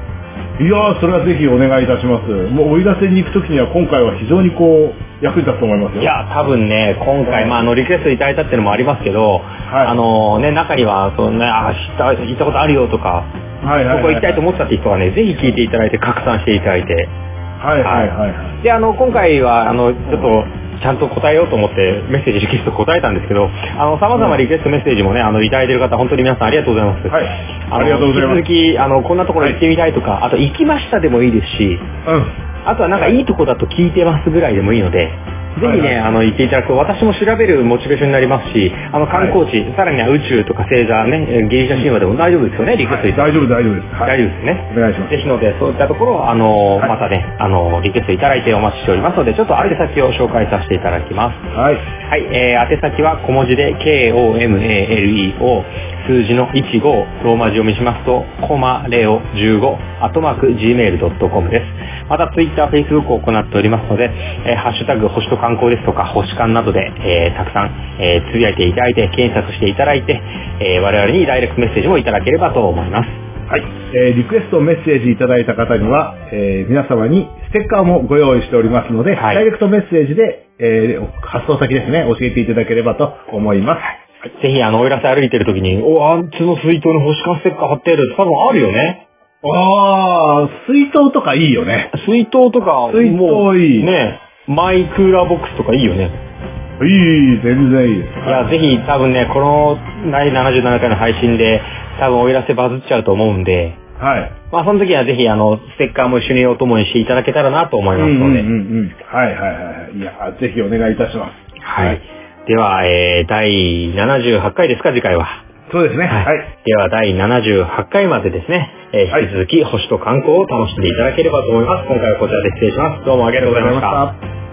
いやー、それはぜひお願いいたします。もう、追い出せに行く時には今回は非常にこう、役に立つと思いますよ。いや、多分ね、今回、まあ、あの、リクエストいただいたっていうのもありますけど、はいあのね、中には、そのね、あ、知った、行ったことあるよとか、はいはいはい。ここ行きたいと思ったって人はね、ぜひ聞いていただいて、拡散していただいて、はいはいはいはい。で、あの、今回は、あの、ちょっと、ちゃんと答えようと思って、メッセージリクエスト答えたんですけど、あの、様々リクエストメッセージもね、あの、いただいてる方、本当に皆さんありがとうございます。はい。ありがとうございます。引き続き、あの、こんなところ行ってみたいとか、あと、行きましたでもいいですし、うん。あとはなんかいいとこだと聞いてますぐらいでもいいので、ぜひね、はいはいあの、行っていただくと、私も調べるモチベーションになりますし、あの、観光地、さらには宇宙とか星座ね、えーギリシャ神話でも大丈夫ですよね、リクエストいただいて大丈夫大丈夫です。はい。大丈夫ですね。お願いします。ぜひので、そういったところを、あの、はいまたね、あの、リクエストいただいてお待ちしておりますので、ちょっと宛先を紹介させていただきます。はい。はい、えー、宛先は小文字で KOMALEO 数字の15ローマ字読みしますとコマレオ15アットマーク Gmail.com です。また Twitter、Facebook を行っておりますので、えーハッシュタグ星と観光ですとか星観などで、えーたくさん、えーつぶやいていただいて検索していただいて、えー我々にダイレクトメッセージもいただければと思います。はい。えーリクエストメッセージいただいた方には、えー皆様にステッカーもご用意しておりますので、はいダイレクトメッセージで、えー発送先ですね、教えていただければと思います。ぜひ、あの、おいらせ歩いてる時に、お、あんつの水筒に星観ステッカー貼ってある多分あるよね。あー、水筒とかいいよね。水筒とか、水筒もういいね、マイクーラーボックスとかいいよね。いい、全然いいです。いや、ぜひ多分ね、この第77回の配信で、多分おいらせバズっちゃうと思うんで、はい。まあその時はぜひあの、ステッカーも一緒にお供にしていただけたらなと思いますので。うんうんうんうん。はいはいはい。いや、ぜひお願いいたします。はい。では、えー、第78回ですか、次回は。そうですね。はいはい。では、第78回までですね、えーはい引き続き星と観光を楽しんでいただければと思います。今回はこちらで失礼します。どうもありがとうございました。た。